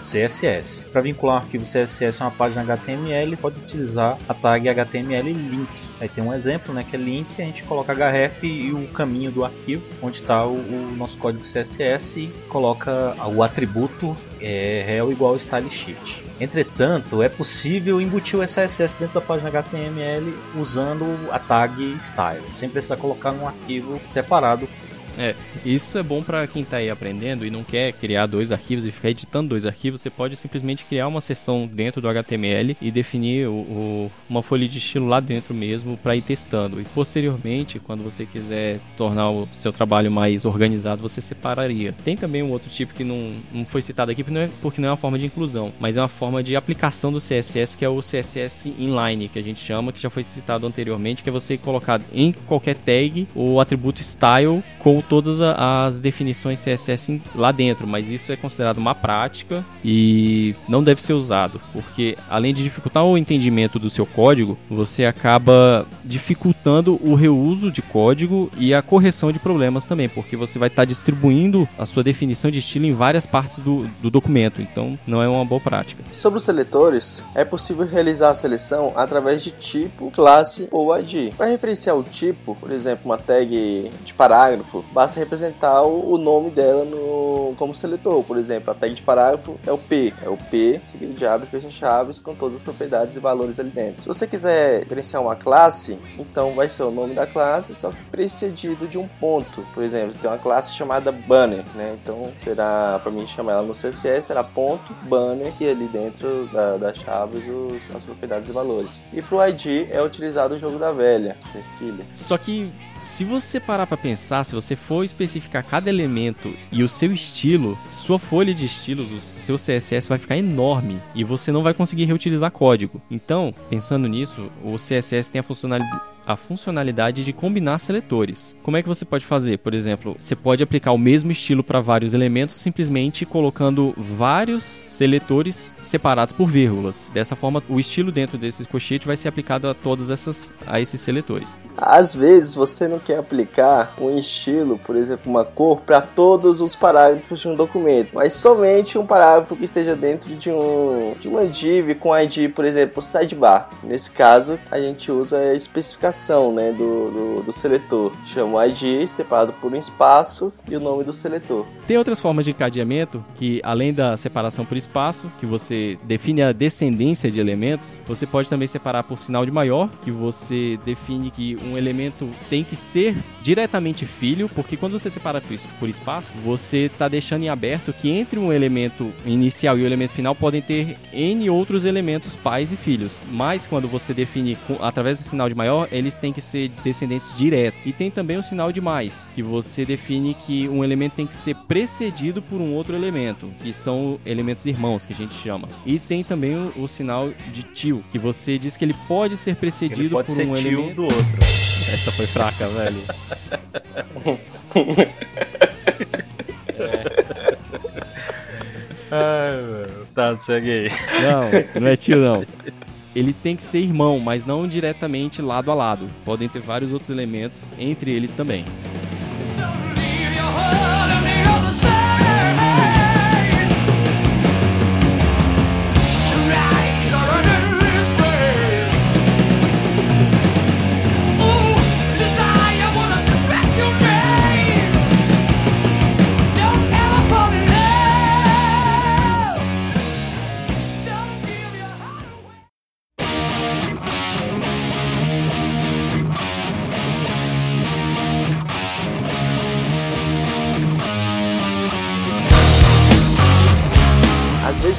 .css. Para vincular um arquivo CSS a uma página HTML, pode utilizar a tag HTML link. Aí tem um exemplo, né, que é link, a gente coloca href e o caminho do arquivo, onde está o, o, nosso código CSS e coloca o atributo é, igual style sheet. Entretanto, é possível embutir o CSS dentro da página HTML usando a tag style, sem precisar colocar num arquivo separado é, isso é bom para quem tá aí aprendendo e não quer criar dois arquivos e ficar editando dois arquivos. Você pode simplesmente criar uma seção dentro do HTML e definir o, o, uma folha de estilo lá dentro mesmo para ir testando. E posteriormente, quando você quiser tornar o seu trabalho mais organizado, você separaria. Tem também um outro tipo que não, não foi citado aqui porque não, é, porque não é uma forma de inclusão, mas é uma forma de aplicação do CSS que é o CSS inline, que a gente chama, que já foi citado anteriormente, que é você colocar em qualquer tag o atributo style com todas as definições CSS lá dentro, mas isso é considerado uma prática e não deve ser usado, porque além de dificultar o entendimento do seu código, você acaba dificultando o reuso de código e a correção de problemas também, porque você vai estar distribuindo a sua definição de estilo em várias partes do, do documento, então não é uma boa prática. Sobre os seletores, é possível realizar a seleção através de tipo, classe ou ID. Para referenciar o tipo, por exemplo, uma tag de parágrafo, basta representar o nome dela no, como seletor. Por exemplo, a tag de parágrafo é o P. É o P, seguido de abre fecha chaves, com todas as propriedades e valores ali dentro. Se você quiser diferenciar uma classe, então vai ser o nome da classe, só que precedido de um ponto. Por exemplo, tem uma classe chamada banner, né? Então será, para mim chamar ela no CSS, será ponto banner e ali dentro da, das chaves os, as propriedades e valores. E para o ID é utilizado o jogo da velha, cerquilha. Só que se você parar para pensar, se você for especificar cada elemento e o seu estilo, sua folha de estilos, o seu CSS vai ficar enorme e você não vai conseguir reutilizar código. Então, pensando nisso, o CSS tem a funcionalidade a funcionalidade de combinar seletores. Como é que você pode fazer? Por exemplo, você pode aplicar o mesmo estilo para vários elementos simplesmente colocando vários seletores separados por vírgulas. Dessa forma, o estilo dentro desses cochetes vai ser aplicado a todos essas, a esses seletores. Às vezes você não quer aplicar um estilo, por exemplo, uma cor para todos os parágrafos de um documento, mas somente um parágrafo que esteja dentro de um de uma div com ID, por exemplo, sidebar. Nesse caso, a gente usa a especificação separação né, do, do, do seletor. Chama o ID separado por um espaço e o nome do seletor. Tem outras formas de encadeamento que, além da separação por espaço, que você define a descendência de elementos, você pode também separar por sinal de maior, que você define que um elemento tem que ser diretamente filho, porque quando você separa por espaço, você está deixando em aberto que entre um elemento inicial e o elemento final podem ter N outros elementos pais e filhos. Mas quando você define através do sinal de maior, eles têm que ser descendentes diretos. E tem também o sinal de mais, que você define que um elemento tem que ser precedido por um outro elemento, que são elementos irmãos, que a gente chama. E tem também o, o sinal de tio, que você diz que ele pode ser precedido pode por ser um tio elemento do outro. Essa foi fraca, velho. Ai, mano. Tá, segue aí. Não, não é tio não. Ele tem que ser irmão, mas não diretamente lado a lado. Podem ter vários outros elementos entre eles também. Don't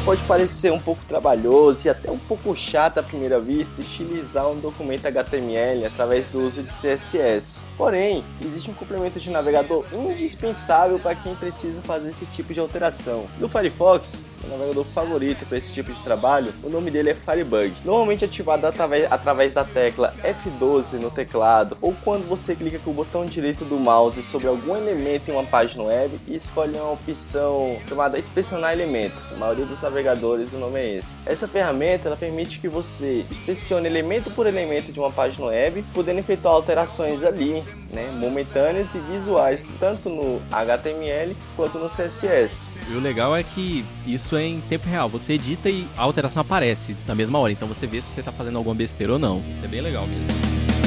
pode parecer um pouco trabalhoso e até um pouco chato à primeira vista estilizar um documento HTML através do uso de CSS. Porém, existe um complemento de navegador indispensável para quem precisa fazer esse tipo de alteração. No Firefox, meu navegador favorito para esse tipo de trabalho, o nome dele é Firebug. Normalmente ativado através, através da tecla F12 no teclado ou quando você clica com o botão direito do mouse sobre algum elemento em uma página web e escolhe uma opção chamada inspecionar elemento. A maioria dos navegadores o nome é esse. Essa ferramenta ela permite que você inspecione elemento por elemento de uma página web, podendo efetuar alterações ali, né, momentâneas e visuais, tanto no HTML quanto no CSS. E o legal é que isso é em tempo real. Você edita e a alteração aparece na mesma hora. Então você vê se você tá fazendo alguma besteira ou não. Isso é bem legal mesmo.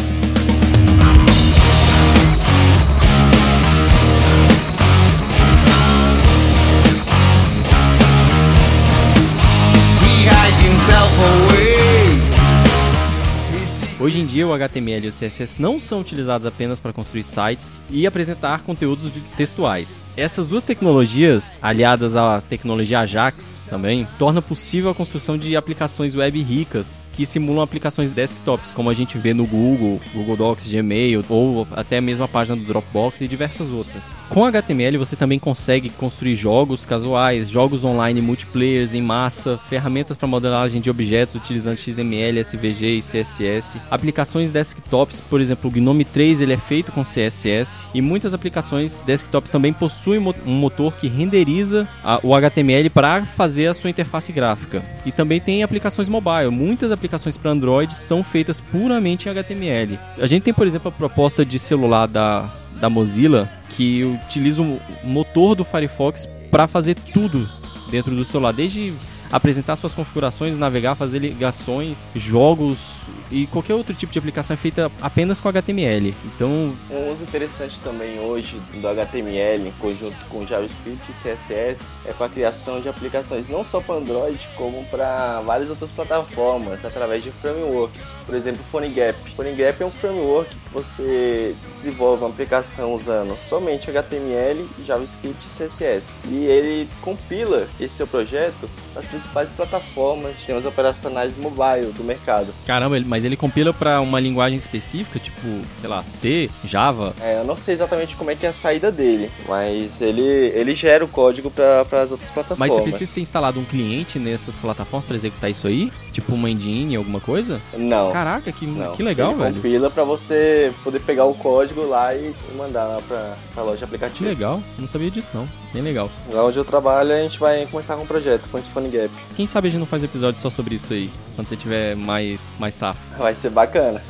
Hoje em dia, o HTML e o CSS não são utilizados apenas para construir sites e apresentar conteúdos textuais. Essas duas tecnologias, aliadas à tecnologia Ajax também, torna possível a construção de aplicações web ricas que simulam aplicações desktops, como a gente vê no Google, Google Docs, Gmail ou até mesmo a página do Dropbox e diversas outras. Com HTML, você também consegue construir jogos casuais, jogos online multiplayers em massa, ferramentas para modelagem de objetos utilizando XML, SVG e CSS, aplicações desktops, por exemplo, o Gnome 3 ele é feito com CSS e muitas aplicações desktops também possuem um motor que renderiza a- o HTML para fazer a sua interface gráfica. E também tem aplicações mobile. Muitas aplicações para Android são feitas puramente em HTML. A gente tem, por exemplo, a proposta de celular da, da Mozilla que utiliza o motor do Firefox para fazer tudo dentro do celular, desde apresentar suas configurações, navegar, fazer ligações, jogos e qualquer outro tipo de aplicação é feita apenas com HTML. Então, Um uso interessante também hoje do HTML em conjunto com JavaScript e CSS é para a criação de aplicações não só para Android, como para várias outras plataformas através de frameworks. Por exemplo, PhoneGap. PhoneGap é um framework que você desenvolve uma aplicação usando somente HTML, JavaScript e CSS. E ele compila esse seu projeto nas plataformas, sistemas operacionais mobile do mercado. caramba, mas ele compila para uma linguagem específica, tipo, sei lá, C, Java. É, eu não sei exatamente como é que é a saída dele, mas ele, ele gera o código para as outras Mas plataformas. você precisa ter instalado um cliente nessas plataformas para executar isso aí? Tipo uma engine, alguma coisa? Não. Caraca, que, não. que legal, ele velho. compila para você poder pegar o código lá e mandar lá para a loja de Que aplicativo. legal, não sabia disso não. Bem legal. Lá onde eu trabalho, a gente vai começar com um projeto com esse Phone Quem sabe a gente não faz episódio só sobre isso aí, quando você tiver mais, mais safo. Vai ser bacana.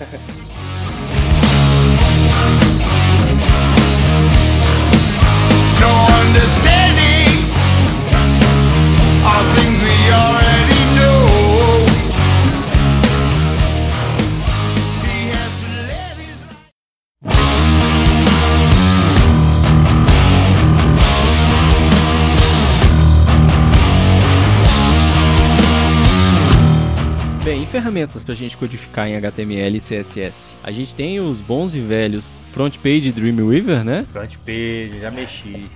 no understanding of things we already Ferramentas pra gente codificar em HTML e CSS? A gente tem os bons e velhos Front Page e Dreamweaver, né? Front page, já mexi.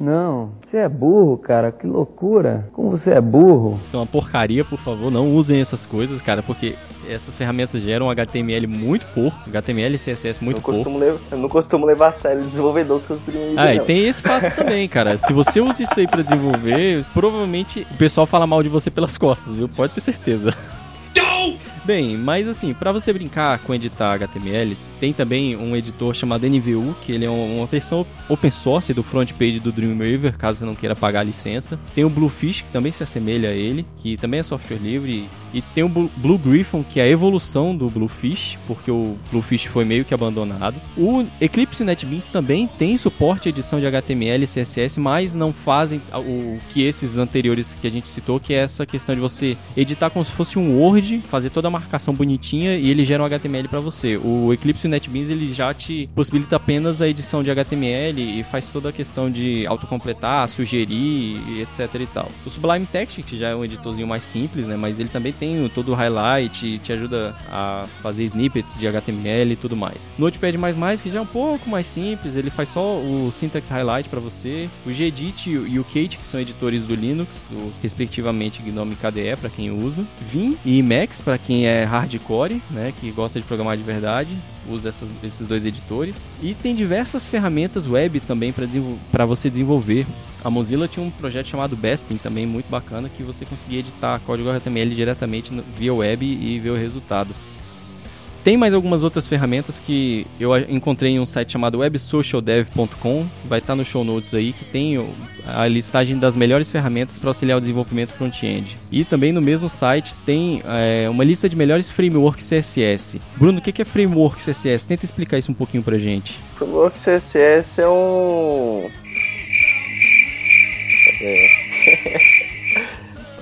Não, você é burro, cara, que loucura. Como você é burro? São uma porcaria, por favor, não usem essas coisas, cara, porque essas ferramentas geram HTML muito porco, HTML e CSS muito não porco. costumo levar, eu não costumo levar a sério o desenvolvedor que os Dreamweaver, Ah, e tem esse fato também, cara. Se você usa isso aí pra desenvolver, provavelmente o pessoal fala mal de você pelas costas, viu? Pode ter certeza. Bem, mas assim, pra você brincar com editar HTML, tem também um editor chamado NVU, que ele é um- uma versão open source do front page do Dreamweaver, caso você não queira pagar a licença. Tem o Bluefish, que também se assemelha a ele, que também é software livre. E tem o Blue- Blue Griffon, que é a evolução do Bluefish, porque o Bluefish foi meio que abandonado. O Eclipse NetBeans também tem suporte à edição de HTML e CSS, mas não fazem o que esses anteriores que a gente citou, que é essa questão de você editar como se fosse um Word, fazer toda a marcação bonitinha e ele gera um HTML para você. O Eclipse o NetBeans ele já te possibilita apenas a edição de HTML e faz toda a questão de autocompletar, sugerir, etc e tal. O Sublime Text, que já é um editorzinho mais simples, né, mas ele também tem todo o highlight, te ajuda a fazer snippets de HTML e tudo mais. Notepad++, que já é um pouco mais simples, ele faz só o syntax highlight para você. O Gedit e o- Kate, que são editores do Linux, respectivamente GNOME KDE para quem usa. Vim e Emacs para quem é hardcore, né, que gosta de programar de verdade usa essas- esses dois editores. E tem diversas ferramentas web também para você desenvolver. A Mozilla tinha um projeto chamado Bespin, também muito bacana, que você conseguia editar código HTML diretamente via web e ver o resultado. Tem mais algumas outras ferramentas que eu encontrei em um site chamado websocialdev.com, vai estar no show notes aí, que tem a listagem das melhores ferramentas para auxiliar o desenvolvimento front-end. E também no mesmo site tem é, uma lista de melhores frameworks CSS. Bruno, o que que é framework CSS? Tenta explicar isso um pouquinho pra gente. Framework CSS é um. É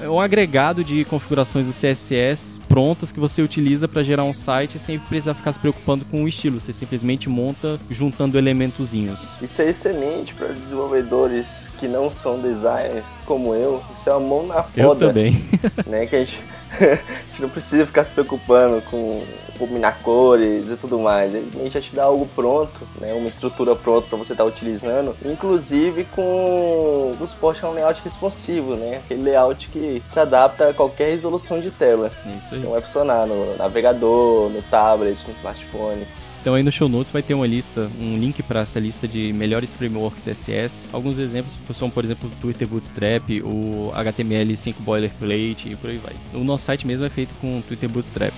um agregado de configurações do CSS prontas que você utiliza para gerar um site sem precisar ficar se preocupando com o estilo. Você simplesmente monta juntando elementozinhos. Isso é excelente para desenvolvedores que não são designers como eu. Isso é uma mão na roda. Eu também. né? Que a gente, a gente não precisa ficar se preocupando com combinar cores e tudo mais. Ele já te dá algo pronto, né? Uma estrutura pronta para você estar utilizando, inclusive com o suporte a um layout responsivo, né? Aquele layout que se adapta a qualquer resolução de tela. É isso aí. Então vai funcionar no navegador, no tablet, no smartphone. Então aí no show notes vai ter uma lista, um link para essa lista de melhores frameworks CSS. Alguns exemplos são, por exemplo, o Twitter Bootstrap, o HTML5 Boilerplate e por aí vai. O nosso site mesmo é feito com o Twitter Bootstrap.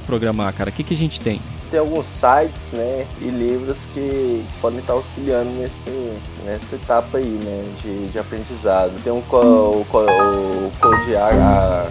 Programar, cara, o que, que a gente tem? Tem alguns sites, né, e livros que podem estar auxiliando nesse, nessa etapa aí, né, de, de aprendizado. Tem um co, o, co, o Code, a,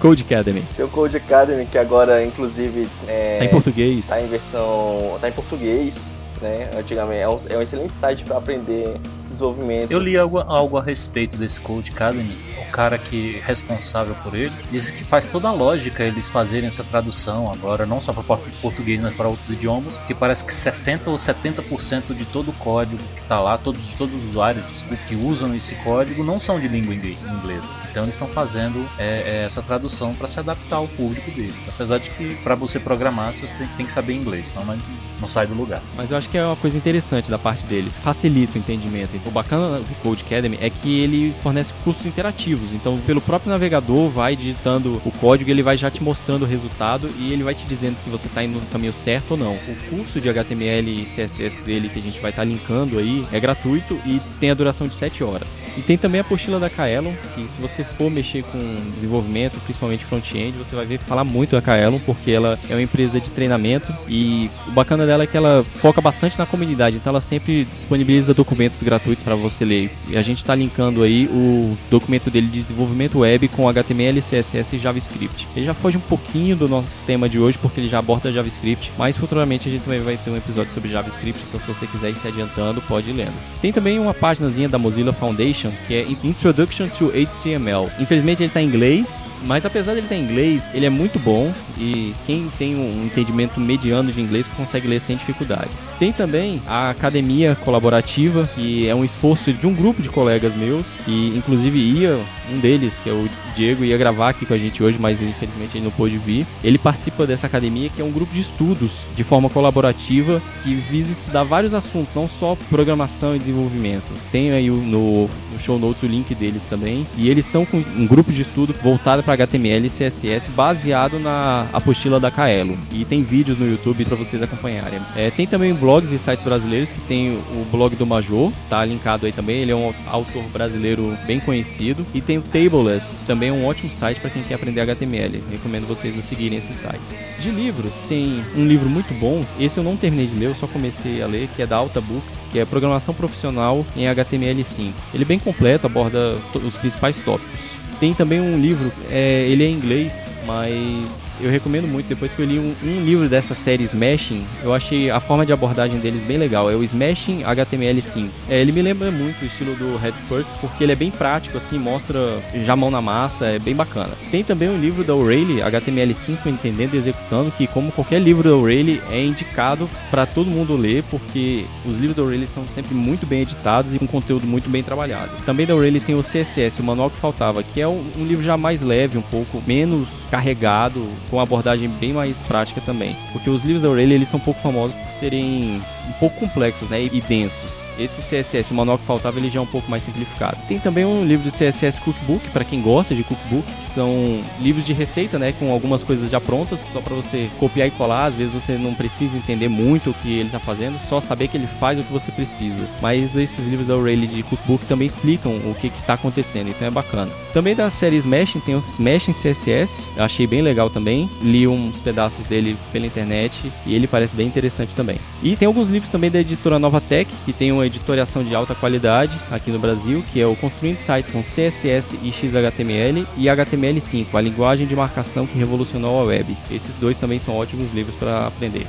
Code Academy. tem o Code Academy que agora, inclusive, é, Tá em português. tá em versão, tá em português, né, antigamente. É um, é um excelente site para aprender desenvolvimento. Eu li algo, algo a respeito desse Code Academy. O cara que é responsável por ele disse que faz toda a lógica eles fazerem essa tradução agora, não só para português, mas para outros idiomas, porque parece que 60 ou 70% de todo o código que está lá, todos, todos os usuários que usam esse código não são de língua ingle- inglesa. Então eles estão fazendo é, é, essa tradução para se adaptar ao público deles. Apesar de que para você programar você tem, tem que saber inglês, senão não, não sai do lugar. Mas eu acho que é uma coisa interessante da parte deles, facilita o entendimento. O bacana do Code Academy é que ele fornece cursos interativos, então pelo próprio navegador vai digitando o código, ele vai já te mostrando o resultado e ele vai te dizendo se você está indo no caminho certo ou não. O curso de HTML e CSS dele que a gente vai estar linkando aí é gratuito e tem a duração de 7 horas. E tem também a apostila da Kaelon, que se você for mexer com desenvolvimento, principalmente front-end, você vai ver falar muito da Kaelon, porque ela é uma empresa de treinamento e o bacana dela é que ela foca bastante na comunidade, então ela sempre disponibiliza documentos gratuitos para você ler. E a gente está linkando aí o documento dele de desenvolvimento web com HTML, CSS e JavaScript. Ele já foge um pouquinho do nosso tema de hoje, porque ele já aborda JavaScript, mas futuramente a gente também vai ter um episódio sobre JavaScript, então se você quiser ir se adiantando, pode ir lendo. Tem também uma páginazinha da Mozilla Foundation, que é Introduction to HTML. Infelizmente ele está em inglês, mas apesar dele estar em inglês, ele é muito bom e quem tem um entendimento mediano de inglês consegue ler sem dificuldades. Tem também a Academia Colaborativa, que é um um esforço de um grupo de colegas meus, e inclusive ia, um deles, que é o Diego, ia gravar aqui com a gente hoje, mas infelizmente ele não pôde vir. Ele participa dessa academia, que é um grupo de estudos de forma colaborativa, que visa estudar vários assuntos, não só programação e desenvolvimento. Tem aí no, no show notes o link deles também. E eles estão com um grupo de estudo voltado para HTML e CSS, baseado na apostila da Kaelo. E tem vídeos no YouTube para vocês acompanharem. É, tem também blogs e sites brasileiros, que tem o blog do Major, tá linkado aí também. Ele é um autor brasileiro bem conhecido. E tem o Tableless, também um ótimo site para quem quer aprender HTML. Recomendo vocês a seguirem esses sites. De livros, tem um livro muito bom. Esse eu não terminei de ler, eu só comecei a ler, que é da Alta Books, que é Programação Profissional em HTML5. Ele é bem completo, aborda os principais tópicos. Tem também um livro, é, ele é em inglês, mas eu recomendo muito. Depois que eu li um, um livro dessa série Smashing, eu achei a forma de abordagem deles bem legal. É o Smashing HTML5. É, ele me lembra muito o estilo do Head First, porque ele é bem prático, assim, mostra já mão na massa, é bem bacana. Tem também um livro da O'Reilly, HTML5 Entendendo e Executando, que, como qualquer livro da O'Reilly, é indicado para todo mundo ler, porque os livros da O'Reilly são sempre muito bem editados e com conteúdo muito bem trabalhado. Também da O'Reilly tem o CSS, o Manual que Faltava, que é um, um livro já mais leve, um pouco menos carregado, com abordagem bem mais prática também. Porque os livros da O'Reilly, eles são um pouco famosos por serem um pouco complexos, né, e densos. Esse CSS, o Manual que Faltava, ele já é um pouco mais simplificado. Tem também um livro de CSS Cookbook, para quem gosta de cookbook, que são livros de receita, né, com algumas coisas já prontas, só para você copiar e colar. Às vezes você não precisa entender muito o que ele está fazendo, só saber que ele faz o que você precisa. Mas esses livros da O'Reilly de cookbook também explicam o que está acontecendo, então é bacana. Também da série Smashing tem o Smashing CSS, eu achei bem legal também. Li uns pedaços dele pela internet e ele parece bem interessante também. E tem alguns livros também da editora Nova Tech, que tem uma editoriação de alta qualidade aqui no Brasil, que é o Construindo Sites com CSS e XHTML e HTML5, a linguagem de marcação que revolucionou a web. Esses dois também são ótimos livros para aprender.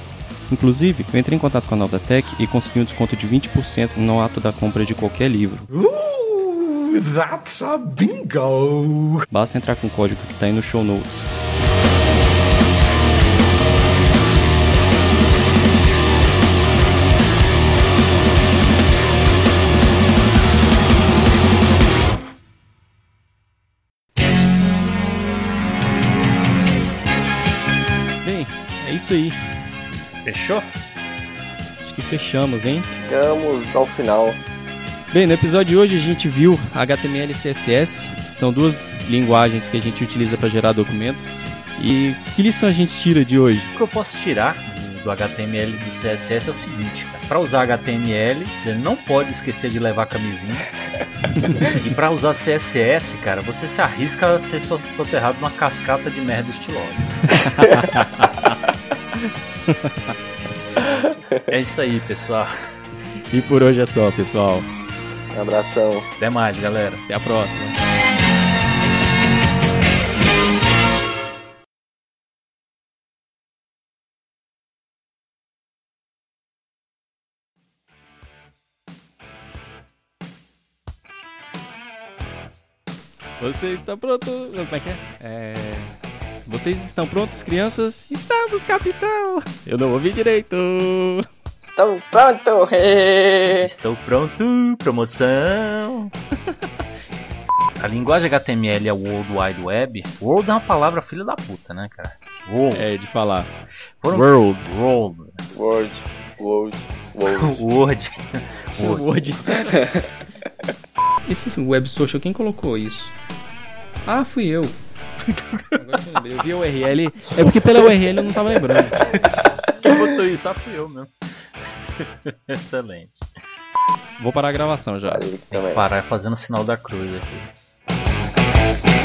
Inclusive, eu entrei em contato com a Nova Tech e consegui um desconto de 20% no ato da compra de qualquer livro. Ooh, that's a bingo. Basta entrar com o código que está aí no show notes. Fechou? Acho que fechamos, hein? Chegamos ao final. Bem, no episódio de hoje a gente viu HTML e CSS, que são duas linguagens que a gente utiliza para gerar documentos. E que lição a gente tira de hoje? O que eu posso tirar do HTML e do CSS é o seguinte, cara. Para usar HTML, você não pode esquecer de levar camisinha. e para usar CSS, cara, você se arrisca a ser so- soterrado numa cascata de merda estilosa. é isso aí, pessoal. E por hoje é só, pessoal. Um abração. Até mais, galera. Até a próxima. Você está pronto? Como é que é? É... Vocês estão prontos, crianças? Estamos, capitão! Eu não ouvi direito! Estou pronto! Estou pronto, promoção. A linguagem HTML é o World Wide Web. World é uma palavra filha da puta, né, cara? World. É, de falar. Foram- World. World. Word, Word. Word. Word. Word. Esse web social, quem colocou isso? Ah, fui eu. Agora eu lembrei. Eu vi a URL. É porque pela URL eu não tava lembrando. Quem botou isso? Ah, fui eu mesmo. Excelente. Vou parar a gravação já. Também. Parar fazendo o sinal da cruz aqui.